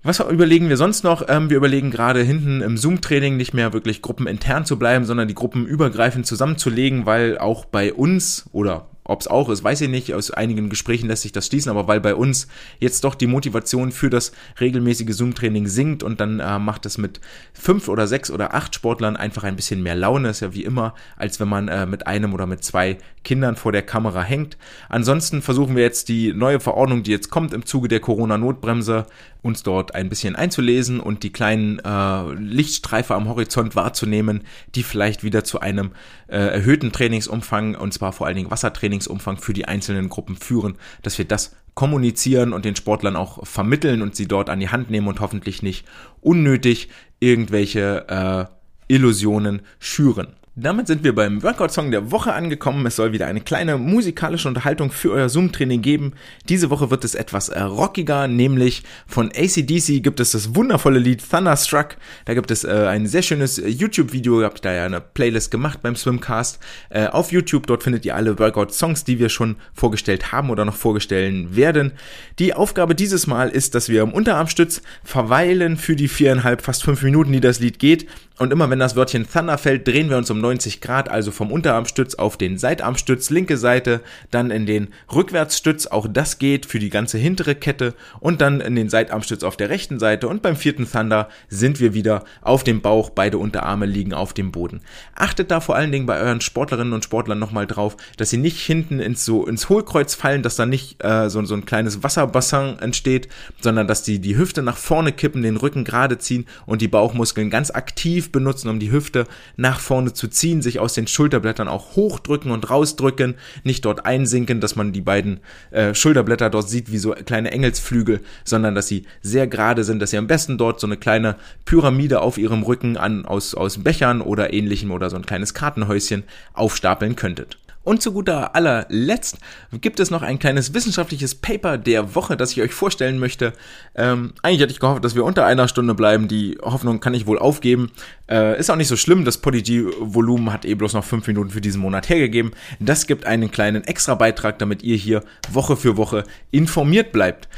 Was überlegen wir sonst noch? Ähm, wir überlegen gerade hinten im Zoom-Training nicht mehr wirklich gruppenintern zu bleiben, sondern die Gruppen übergreifend zusammenzulegen, weil auch bei uns oder ob es auch ist, weiß ich nicht. Aus einigen Gesprächen lässt sich das schließen, aber weil bei uns jetzt doch die Motivation für das regelmäßige Zoom-Training sinkt und dann äh, macht es mit fünf oder sechs oder acht Sportlern einfach ein bisschen mehr Laune, ist ja wie immer, als wenn man äh, mit einem oder mit zwei Kindern vor der Kamera hängt. Ansonsten versuchen wir jetzt die neue Verordnung, die jetzt kommt im Zuge der Corona-Notbremse, uns dort ein bisschen einzulesen und die kleinen äh, Lichtstreife am Horizont wahrzunehmen, die vielleicht wieder zu einem äh, erhöhten Trainingsumfang und zwar vor allen Dingen Wassertraining Trainingsumfang für die einzelnen Gruppen führen, dass wir das kommunizieren und den Sportlern auch vermitteln und sie dort an die Hand nehmen und hoffentlich nicht unnötig irgendwelche äh, Illusionen schüren. Damit sind wir beim Workout-Song der Woche angekommen. Es soll wieder eine kleine musikalische Unterhaltung für euer Zoom-Training geben. Diese Woche wird es etwas äh, rockiger, nämlich von ACDC gibt es das wundervolle Lied Thunderstruck. Da gibt es äh, ein sehr schönes äh, YouTube-Video, ihr habt da ja eine Playlist gemacht beim Swimcast äh, auf YouTube. Dort findet ihr alle Workout-Songs, die wir schon vorgestellt haben oder noch vorstellen werden. Die Aufgabe dieses Mal ist, dass wir im Unterarmstütz verweilen für die viereinhalb, fast fünf Minuten, die das Lied geht. Und immer wenn das Wörtchen Thunder fällt, drehen wir uns um 90 Grad, also vom Unterarmstütz auf den Seitarmstütz, linke Seite, dann in den Rückwärtsstütz, auch das geht für die ganze hintere Kette und dann in den Seitarmstütz auf der rechten Seite und beim vierten Thunder sind wir wieder auf dem Bauch, beide Unterarme liegen auf dem Boden. Achtet da vor allen Dingen bei euren Sportlerinnen und Sportlern nochmal drauf, dass sie nicht hinten ins so ins Hohlkreuz fallen, dass da nicht äh, so, so ein kleines Wasserbassin entsteht, sondern dass die die Hüfte nach vorne kippen, den Rücken gerade ziehen und die Bauchmuskeln ganz aktiv benutzen, um die Hüfte nach vorne zu ziehen, sich aus den Schulterblättern auch hochdrücken und rausdrücken, nicht dort einsinken, dass man die beiden äh, Schulterblätter dort sieht wie so kleine Engelsflügel, sondern dass sie sehr gerade sind, dass sie am besten dort so eine kleine Pyramide auf ihrem Rücken an, aus, aus Bechern oder ähnlichem oder so ein kleines Kartenhäuschen aufstapeln könntet. Und zu guter allerletzt gibt es noch ein kleines wissenschaftliches Paper der Woche, das ich euch vorstellen möchte. Ähm, eigentlich hätte ich gehofft, dass wir unter einer Stunde bleiben. Die Hoffnung kann ich wohl aufgeben. Äh, ist auch nicht so schlimm. Das Podigy-Volumen hat eh bloß noch fünf Minuten für diesen Monat hergegeben. Das gibt einen kleinen extra Beitrag, damit ihr hier Woche für Woche informiert bleibt.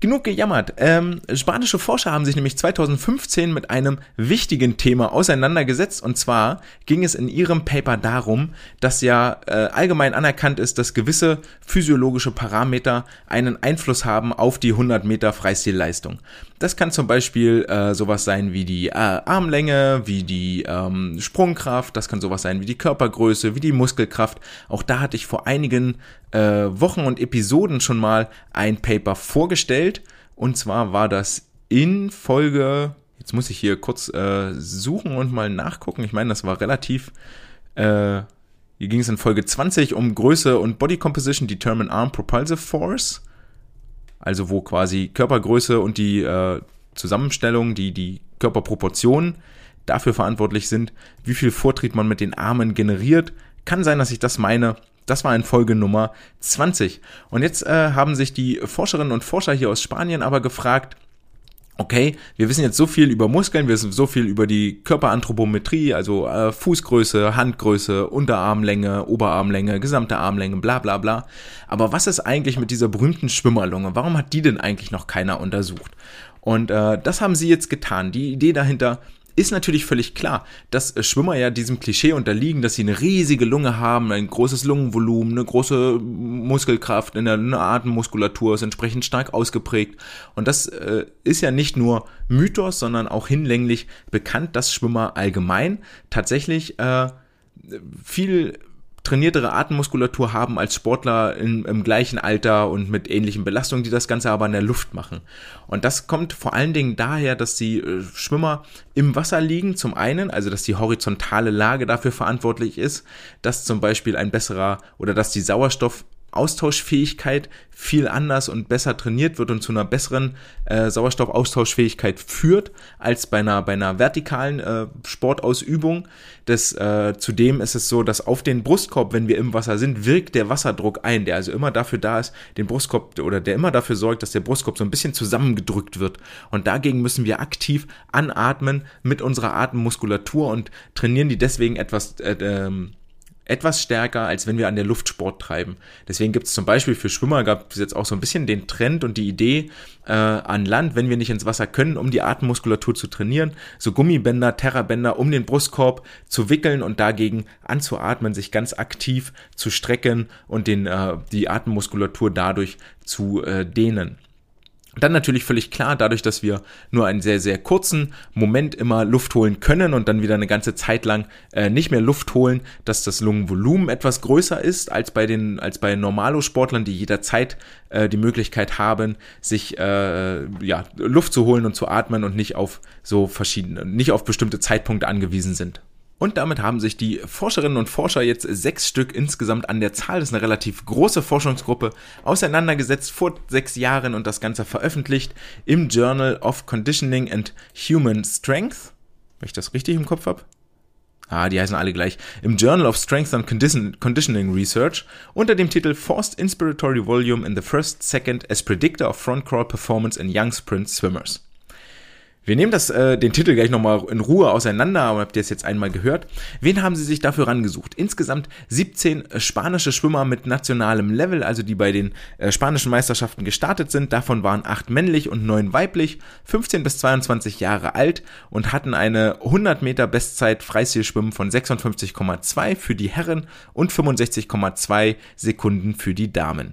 Genug gejammert. Ähm, spanische Forscher haben sich nämlich 2015 mit einem wichtigen Thema auseinandergesetzt. Und zwar ging es in ihrem Paper darum, dass ja äh, allgemein anerkannt ist, dass gewisse physiologische Parameter einen Einfluss haben auf die 100 Meter Freistilleistung. Das kann zum Beispiel äh, sowas sein wie die äh, Armlänge, wie die ähm, Sprungkraft, das kann sowas sein wie die Körpergröße, wie die Muskelkraft. Auch da hatte ich vor einigen äh, Wochen und Episoden schon mal ein Paper vorgestellt. Und zwar war das in Folge, jetzt muss ich hier kurz äh, suchen und mal nachgucken. Ich meine, das war relativ, äh, hier ging es in Folge 20 um Größe und Body Composition Determine Arm Propulsive Force also wo quasi Körpergröße und die äh, Zusammenstellung, die, die Körperproportionen dafür verantwortlich sind, wie viel Vortrieb man mit den Armen generiert. Kann sein, dass ich das meine. Das war in Folge Nummer 20. Und jetzt äh, haben sich die Forscherinnen und Forscher hier aus Spanien aber gefragt, okay, wir wissen jetzt so viel über Muskeln, wir wissen so viel über die Körperanthropometrie, also äh, Fußgröße, Handgröße, Unterarmlänge, Oberarmlänge, gesamte Armlänge, bla bla bla. Aber was ist eigentlich mit dieser berühmten Schwimmerlunge? Warum hat die denn eigentlich noch keiner untersucht? Und äh, das haben sie jetzt getan. Die Idee dahinter ist natürlich völlig klar, dass äh, Schwimmer ja diesem Klischee unterliegen, dass sie eine riesige Lunge haben, ein großes Lungenvolumen, eine große Muskelkraft, eine, eine Atemmuskulatur ist entsprechend stark ausgeprägt. Und das äh, ist ja nicht nur Mythos, sondern auch hinlänglich bekannt, dass Schwimmer allgemein tatsächlich äh, viel trainiertere Atemmuskulatur haben als Sportler im, im gleichen Alter und mit ähnlichen Belastungen, die das Ganze aber in der Luft machen. Und das kommt vor allen Dingen daher, dass die äh, Schwimmer im Wasser liegen, zum einen, also dass die horizontale Lage dafür verantwortlich ist, dass zum Beispiel ein besserer oder dass die Sauerstoff Austauschfähigkeit viel anders und besser trainiert wird und zu einer besseren äh, Sauerstoffaustauschfähigkeit führt als bei einer bei einer vertikalen äh, Sportausübung. Das, äh, zudem ist es so, dass auf den Brustkorb, wenn wir im Wasser sind, wirkt der Wasserdruck ein, der also immer dafür da ist, den Brustkorb oder der immer dafür sorgt, dass der Brustkorb so ein bisschen zusammengedrückt wird. Und dagegen müssen wir aktiv anatmen mit unserer Atemmuskulatur und trainieren die deswegen etwas äh, ähm, etwas stärker, als wenn wir an der Luft Sport treiben. Deswegen gibt es zum Beispiel für Schwimmer gab es jetzt auch so ein bisschen den Trend und die Idee äh, an Land, wenn wir nicht ins Wasser können, um die Atemmuskulatur zu trainieren, so Gummibänder, Terrabänder um den Brustkorb zu wickeln und dagegen anzuatmen, sich ganz aktiv zu strecken und den, äh, die Atemmuskulatur dadurch zu äh, dehnen. Dann natürlich völlig klar, dadurch, dass wir nur einen sehr, sehr kurzen Moment immer Luft holen können und dann wieder eine ganze Zeit lang äh, nicht mehr Luft holen, dass das Lungenvolumen etwas größer ist als bei den, als bei Normalo-Sportlern, die jederzeit äh, die Möglichkeit haben, sich äh, ja, Luft zu holen und zu atmen und nicht auf so verschiedene, nicht auf bestimmte Zeitpunkte angewiesen sind. Und damit haben sich die Forscherinnen und Forscher jetzt sechs Stück insgesamt an der Zahl, das ist eine relativ große Forschungsgruppe, auseinandergesetzt vor sechs Jahren und das Ganze veröffentlicht im Journal of Conditioning and Human Strength. Wenn ich das richtig im Kopf habe? ah, die heißen alle gleich, im Journal of Strength and Conditioning Research unter dem Titel Forced Inspiratory Volume in the First Second as Predictor of Front Crawl Performance in Young Sprint Swimmers. Wir nehmen das, äh, den Titel gleich nochmal in Ruhe auseinander, aber habt ihr es jetzt einmal gehört. Wen haben sie sich dafür rangesucht? Insgesamt 17 äh, spanische Schwimmer mit nationalem Level, also die bei den äh, spanischen Meisterschaften gestartet sind. Davon waren 8 männlich und 9 weiblich, 15 bis 22 Jahre alt und hatten eine 100 Meter Bestzeit Freistilschwimmen von 56,2 für die Herren und 65,2 Sekunden für die Damen.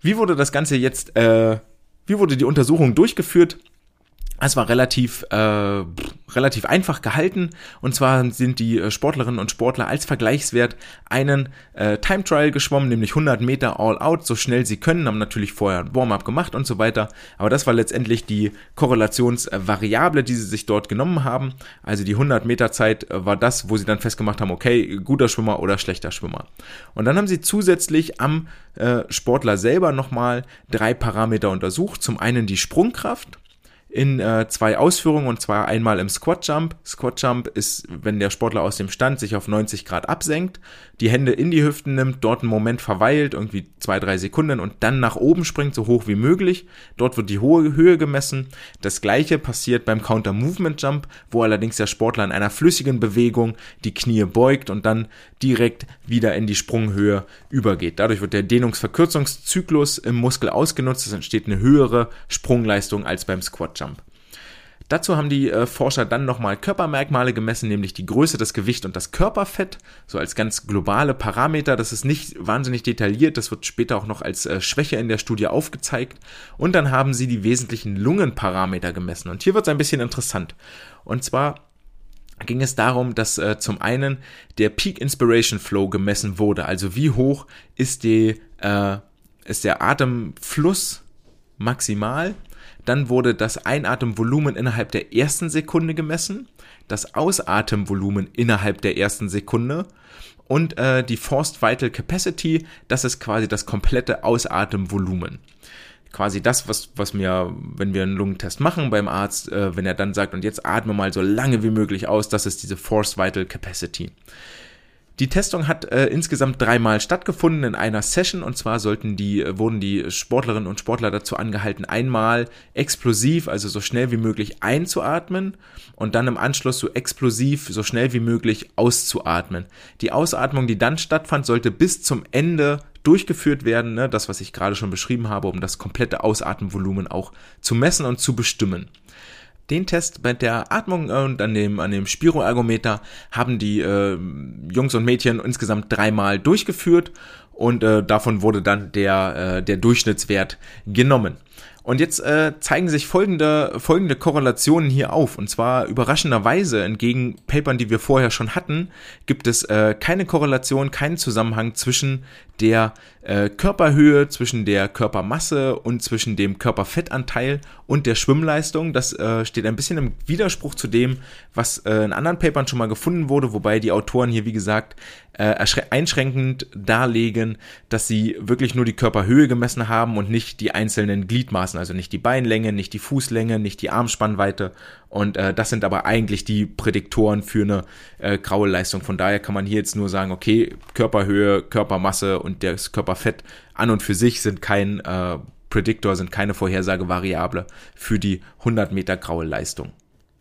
Wie wurde das Ganze jetzt, äh, wie wurde die Untersuchung durchgeführt? Es war relativ, äh, relativ einfach gehalten. Und zwar sind die äh, Sportlerinnen und Sportler als Vergleichswert einen äh, Time Trial geschwommen, nämlich 100 Meter All Out, so schnell sie können, haben natürlich vorher ein Warm-up gemacht und so weiter. Aber das war letztendlich die Korrelationsvariable, die sie sich dort genommen haben. Also die 100 Meter Zeit äh, war das, wo sie dann festgemacht haben, okay, guter Schwimmer oder schlechter Schwimmer. Und dann haben sie zusätzlich am äh, Sportler selber nochmal drei Parameter untersucht. Zum einen die Sprungkraft in äh, zwei Ausführungen und zwar einmal im Squat Jump. Squat Jump ist, wenn der Sportler aus dem Stand sich auf 90 Grad absenkt, die Hände in die Hüften nimmt, dort einen Moment verweilt, irgendwie zwei, drei Sekunden und dann nach oben springt, so hoch wie möglich. Dort wird die hohe Höhe gemessen. Das gleiche passiert beim Counter Movement Jump, wo allerdings der Sportler in einer flüssigen Bewegung die Knie beugt und dann direkt wieder in die Sprunghöhe übergeht. Dadurch wird der Dehnungsverkürzungszyklus im Muskel ausgenutzt. Es entsteht eine höhere Sprungleistung als beim Squat Jump. Dazu haben die äh, Forscher dann nochmal Körpermerkmale gemessen, nämlich die Größe, das Gewicht und das Körperfett, so als ganz globale Parameter. Das ist nicht wahnsinnig detailliert, das wird später auch noch als äh, Schwäche in der Studie aufgezeigt. Und dann haben sie die wesentlichen Lungenparameter gemessen. Und hier wird es ein bisschen interessant. Und zwar ging es darum, dass äh, zum einen der Peak Inspiration Flow gemessen wurde, also wie hoch ist, die, äh, ist der Atemfluss maximal dann wurde das Einatemvolumen innerhalb der ersten Sekunde gemessen, das Ausatemvolumen innerhalb der ersten Sekunde und äh, die Forced Vital Capacity, das ist quasi das komplette Ausatemvolumen. Quasi das, was, was mir, wenn wir einen Lungentest machen beim Arzt, äh, wenn er dann sagt, und jetzt atme mal so lange wie möglich aus, das ist diese Forced Vital Capacity. Die Testung hat äh, insgesamt dreimal stattgefunden in einer Session und zwar sollten die, äh, wurden die Sportlerinnen und Sportler dazu angehalten, einmal explosiv, also so schnell wie möglich einzuatmen und dann im Anschluss so explosiv, so schnell wie möglich auszuatmen. Die Ausatmung, die dann stattfand, sollte bis zum Ende durchgeführt werden, ne, das, was ich gerade schon beschrieben habe, um das komplette Ausatemvolumen auch zu messen und zu bestimmen. Den Test bei der Atmung und an dem, an dem Spiroergometer haben die äh, Jungs und Mädchen insgesamt dreimal durchgeführt und äh, davon wurde dann der, äh, der Durchschnittswert genommen. Und jetzt äh, zeigen sich folgende, folgende Korrelationen hier auf. Und zwar überraschenderweise, entgegen Papern, die wir vorher schon hatten, gibt es äh, keine Korrelation, keinen Zusammenhang zwischen der äh, Körperhöhe, zwischen der Körpermasse und zwischen dem Körperfettanteil und der Schwimmleistung. Das äh, steht ein bisschen im Widerspruch zu dem, was äh, in anderen Papern schon mal gefunden wurde, wobei die Autoren hier, wie gesagt, äh, einschränkend darlegen, dass sie wirklich nur die Körperhöhe gemessen haben und nicht die einzelnen Gliedmaßen, also nicht die Beinlänge, nicht die Fußlänge, nicht die Armspannweite. Und äh, das sind aber eigentlich die Prädiktoren für eine äh, graue Leistung. Von daher kann man hier jetzt nur sagen, okay, Körperhöhe, Körpermasse und das Körperfett an und für sich sind kein äh, Prädiktor, sind keine Vorhersagevariable für die 100 Meter graue Leistung.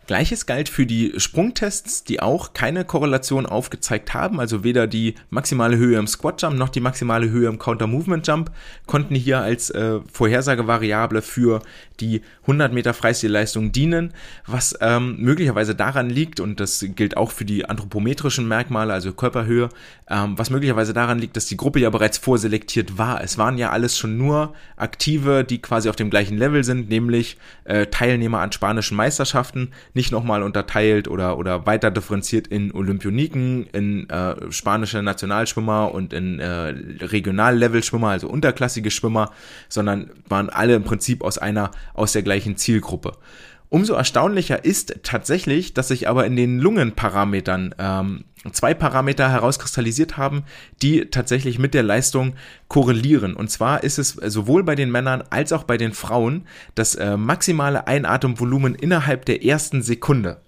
Gleiches galt für die Sprungtests, die auch keine Korrelation aufgezeigt haben, also weder die maximale Höhe im Squat Jump noch die maximale Höhe im Counter Movement Jump konnten hier als äh, Vorhersagevariable für die 100 Meter Freistilleistung dienen, was ähm, möglicherweise daran liegt, und das gilt auch für die anthropometrischen Merkmale, also Körperhöhe, ähm, was möglicherweise daran liegt, dass die Gruppe ja bereits vorselektiert war. Es waren ja alles schon nur Aktive, die quasi auf dem gleichen Level sind, nämlich äh, Teilnehmer an spanischen Meisterschaften, nicht nochmal unterteilt oder, oder weiter differenziert in Olympioniken, in äh, spanische Nationalschwimmer und in äh, Regionallevel-Schwimmer, also unterklassige Schwimmer, sondern waren alle im Prinzip aus einer, aus der gleichen Zielgruppe. Umso erstaunlicher ist tatsächlich, dass sich aber in den Lungenparametern ähm, zwei Parameter herauskristallisiert haben, die tatsächlich mit der Leistung korrelieren. Und zwar ist es sowohl bei den Männern als auch bei den Frauen das äh, maximale Einatemvolumen innerhalb der ersten Sekunde.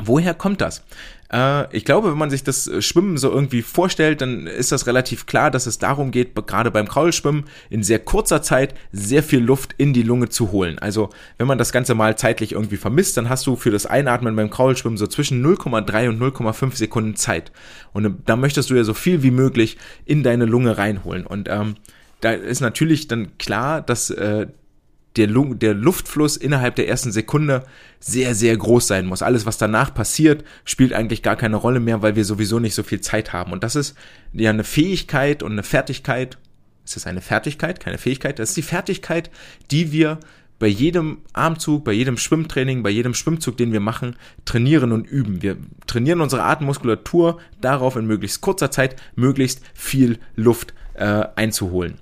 Woher kommt das? Äh, ich glaube, wenn man sich das äh, Schwimmen so irgendwie vorstellt, dann ist das relativ klar, dass es darum geht, gerade beim Kraulschwimmen in sehr kurzer Zeit sehr viel Luft in die Lunge zu holen. Also wenn man das Ganze mal zeitlich irgendwie vermisst, dann hast du für das Einatmen beim Kraulschwimmen so zwischen 0,3 und 0,5 Sekunden Zeit. Und äh, da möchtest du ja so viel wie möglich in deine Lunge reinholen. Und ähm, da ist natürlich dann klar, dass äh, der, der Luftfluss innerhalb der ersten Sekunde sehr, sehr groß sein muss. Alles, was danach passiert, spielt eigentlich gar keine Rolle mehr, weil wir sowieso nicht so viel Zeit haben. Und das ist ja eine Fähigkeit und eine Fertigkeit. Ist das eine Fertigkeit? Keine Fähigkeit? Das ist die Fertigkeit, die wir bei jedem Armzug, bei jedem Schwimmtraining, bei jedem Schwimmzug, den wir machen, trainieren und üben. Wir trainieren unsere Atemmuskulatur darauf, in möglichst kurzer Zeit möglichst viel Luft äh, einzuholen.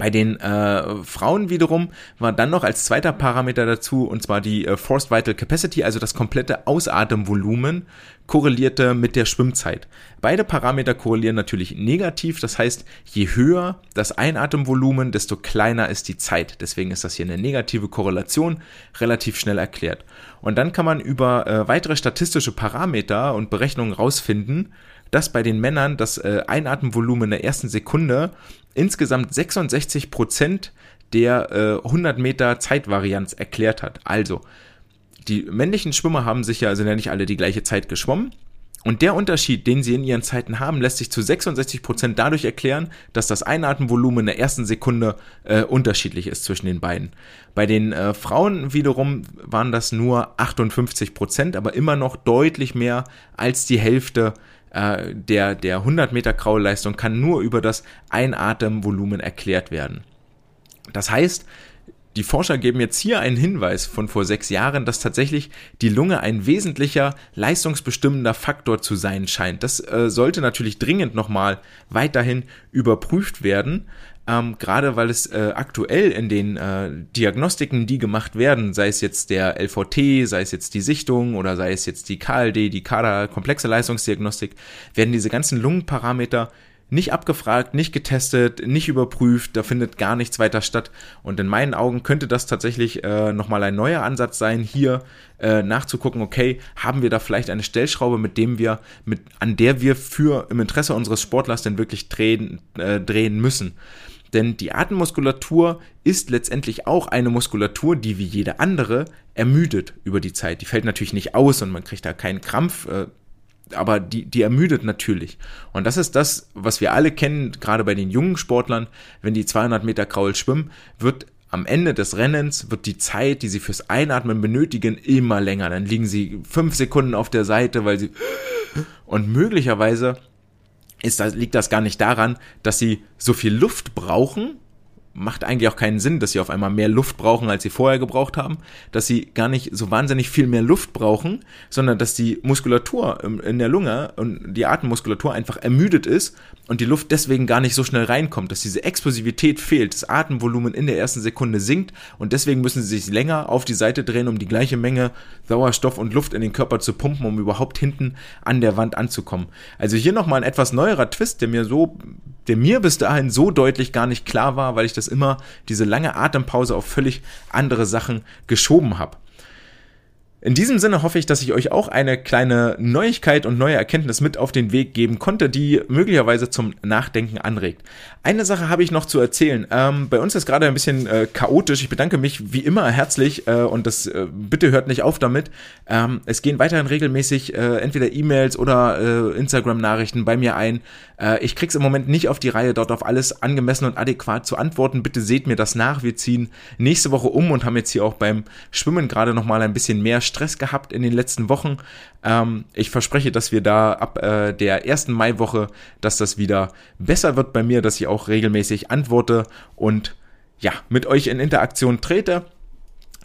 Bei den äh, Frauen wiederum war dann noch als zweiter Parameter dazu, und zwar die äh, Forced Vital Capacity, also das komplette Ausatemvolumen, korrelierte mit der Schwimmzeit. Beide Parameter korrelieren natürlich negativ, das heißt, je höher das Einatemvolumen, desto kleiner ist die Zeit. Deswegen ist das hier eine negative Korrelation, relativ schnell erklärt. Und dann kann man über äh, weitere statistische Parameter und Berechnungen rausfinden, dass bei den Männern das äh, Einatemvolumen in der ersten Sekunde insgesamt 66 Prozent der äh, 100 Meter Zeitvarianz erklärt hat. Also, die männlichen Schwimmer haben sich ja, sind ja nicht alle die gleiche Zeit geschwommen. Und der Unterschied, den sie in ihren Zeiten haben, lässt sich zu 66 Prozent dadurch erklären, dass das Einatemvolumen in der ersten Sekunde äh, unterschiedlich ist zwischen den beiden. Bei den äh, Frauen wiederum waren das nur 58%, Prozent, aber immer noch deutlich mehr als die Hälfte äh, der, der 100 Meter Kraulleistung kann nur über das Einatemvolumen erklärt werden. Das heißt, die Forscher geben jetzt hier einen Hinweis von vor sechs Jahren, dass tatsächlich die Lunge ein wesentlicher leistungsbestimmender Faktor zu sein scheint. Das äh, sollte natürlich dringend nochmal weiterhin überprüft werden ähm, gerade weil es äh, aktuell in den äh, Diagnostiken, die gemacht werden, sei es jetzt der LVT, sei es jetzt die Sichtung oder sei es jetzt die KLD, die Kader komplexe Leistungsdiagnostik, werden diese ganzen Lungenparameter nicht abgefragt, nicht getestet, nicht überprüft, da findet gar nichts weiter statt. Und in meinen Augen könnte das tatsächlich äh, nochmal ein neuer Ansatz sein, hier äh, nachzugucken, okay, haben wir da vielleicht eine Stellschraube, mit dem wir, mit, an der wir für im Interesse unseres Sportlers denn wirklich drehen, äh, drehen müssen. Denn die Atemmuskulatur ist letztendlich auch eine Muskulatur, die wie jede andere ermüdet über die Zeit. Die fällt natürlich nicht aus und man kriegt da keinen Krampf, äh, aber die, die ermüdet natürlich. Und das ist das, was wir alle kennen, gerade bei den jungen Sportlern. Wenn die 200 Meter Kraul schwimmen, wird am Ende des Rennens wird die Zeit, die sie fürs Einatmen benötigen, immer länger. Dann liegen sie fünf Sekunden auf der Seite, weil sie (gasps) und möglicherweise ist das, liegt das gar nicht daran, dass sie so viel Luft brauchen, macht eigentlich auch keinen Sinn, dass sie auf einmal mehr Luft brauchen, als sie vorher gebraucht haben, dass sie gar nicht so wahnsinnig viel mehr Luft brauchen, sondern dass die Muskulatur in der Lunge und die Atemmuskulatur einfach ermüdet ist und die Luft deswegen gar nicht so schnell reinkommt, dass diese Explosivität fehlt, das Atemvolumen in der ersten Sekunde sinkt und deswegen müssen sie sich länger auf die Seite drehen, um die gleiche Menge Sauerstoff und Luft in den Körper zu pumpen, um überhaupt hinten an der Wand anzukommen. Also hier nochmal ein etwas neuerer Twist, der mir so, der mir bis dahin so deutlich gar nicht klar war, weil ich das immer diese lange Atempause auf völlig andere Sachen geschoben habe. In diesem Sinne hoffe ich, dass ich euch auch eine kleine Neuigkeit und neue Erkenntnis mit auf den Weg geben konnte, die möglicherweise zum Nachdenken anregt. Eine Sache habe ich noch zu erzählen. Ähm, bei uns ist gerade ein bisschen äh, chaotisch. Ich bedanke mich wie immer herzlich äh, und das äh, bitte hört nicht auf damit. Ähm, es gehen weiterhin regelmäßig äh, entweder E-Mails oder äh, Instagram-Nachrichten bei mir ein. Äh, ich krieg's im Moment nicht auf die Reihe, dort auf alles angemessen und adäquat zu antworten. Bitte seht mir das nach. Wir ziehen nächste Woche um und haben jetzt hier auch beim Schwimmen gerade noch mal ein bisschen mehr Stress gehabt in den letzten Wochen. Ähm, ich verspreche, dass wir da ab äh, der ersten Maiwoche, dass das wieder besser wird bei mir, dass ich auch regelmäßig antworte und ja, mit euch in Interaktion trete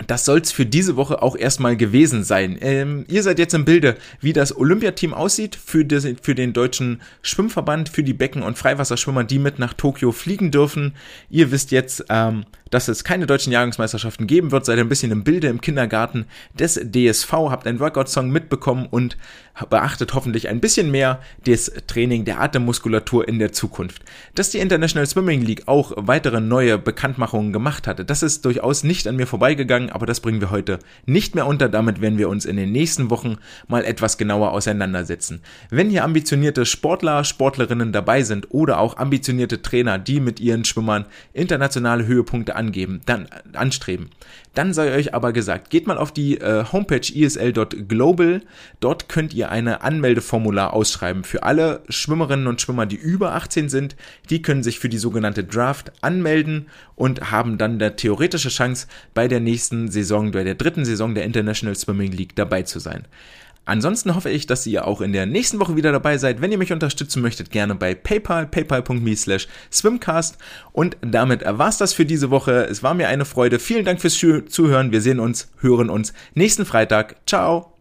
das soll's für diese Woche auch erstmal gewesen sein. Ähm, ihr seid jetzt im Bilde, wie das Olympiateam aussieht für, das, für den deutschen Schwimmverband, für die Becken- und Freiwasserschwimmer, die mit nach Tokio fliegen dürfen. Ihr wisst jetzt, ähm, dass es keine deutschen Jahrgangsmeisterschaften geben wird. Seid ein bisschen im Bilde im Kindergarten des DSV, habt einen Workout-Song mitbekommen und beachtet hoffentlich ein bisschen mehr das Training der Atemmuskulatur in der Zukunft. Dass die International Swimming League auch weitere neue Bekanntmachungen gemacht hatte, das ist durchaus nicht an mir vorbeigegangen aber das bringen wir heute nicht mehr unter. Damit werden wir uns in den nächsten Wochen mal etwas genauer auseinandersetzen. Wenn hier ambitionierte Sportler, Sportlerinnen dabei sind oder auch ambitionierte Trainer, die mit ihren Schwimmern internationale Höhepunkte angeben, dann anstreben, dann sei euch aber gesagt, geht mal auf die äh, Homepage esl.global. Dort könnt ihr eine Anmeldeformular ausschreiben für alle Schwimmerinnen und Schwimmer, die über 18 sind. Die können sich für die sogenannte Draft anmelden und haben dann der theoretische Chance, bei der nächsten Saison, bei der dritten Saison der International Swimming League dabei zu sein. Ansonsten hoffe ich, dass ihr auch in der nächsten Woche wieder dabei seid. Wenn ihr mich unterstützen möchtet, gerne bei PayPal, paypal.me slash swimcast. Und damit war's das für diese Woche. Es war mir eine Freude. Vielen Dank fürs Zuhören. Wir sehen uns, hören uns nächsten Freitag. Ciao.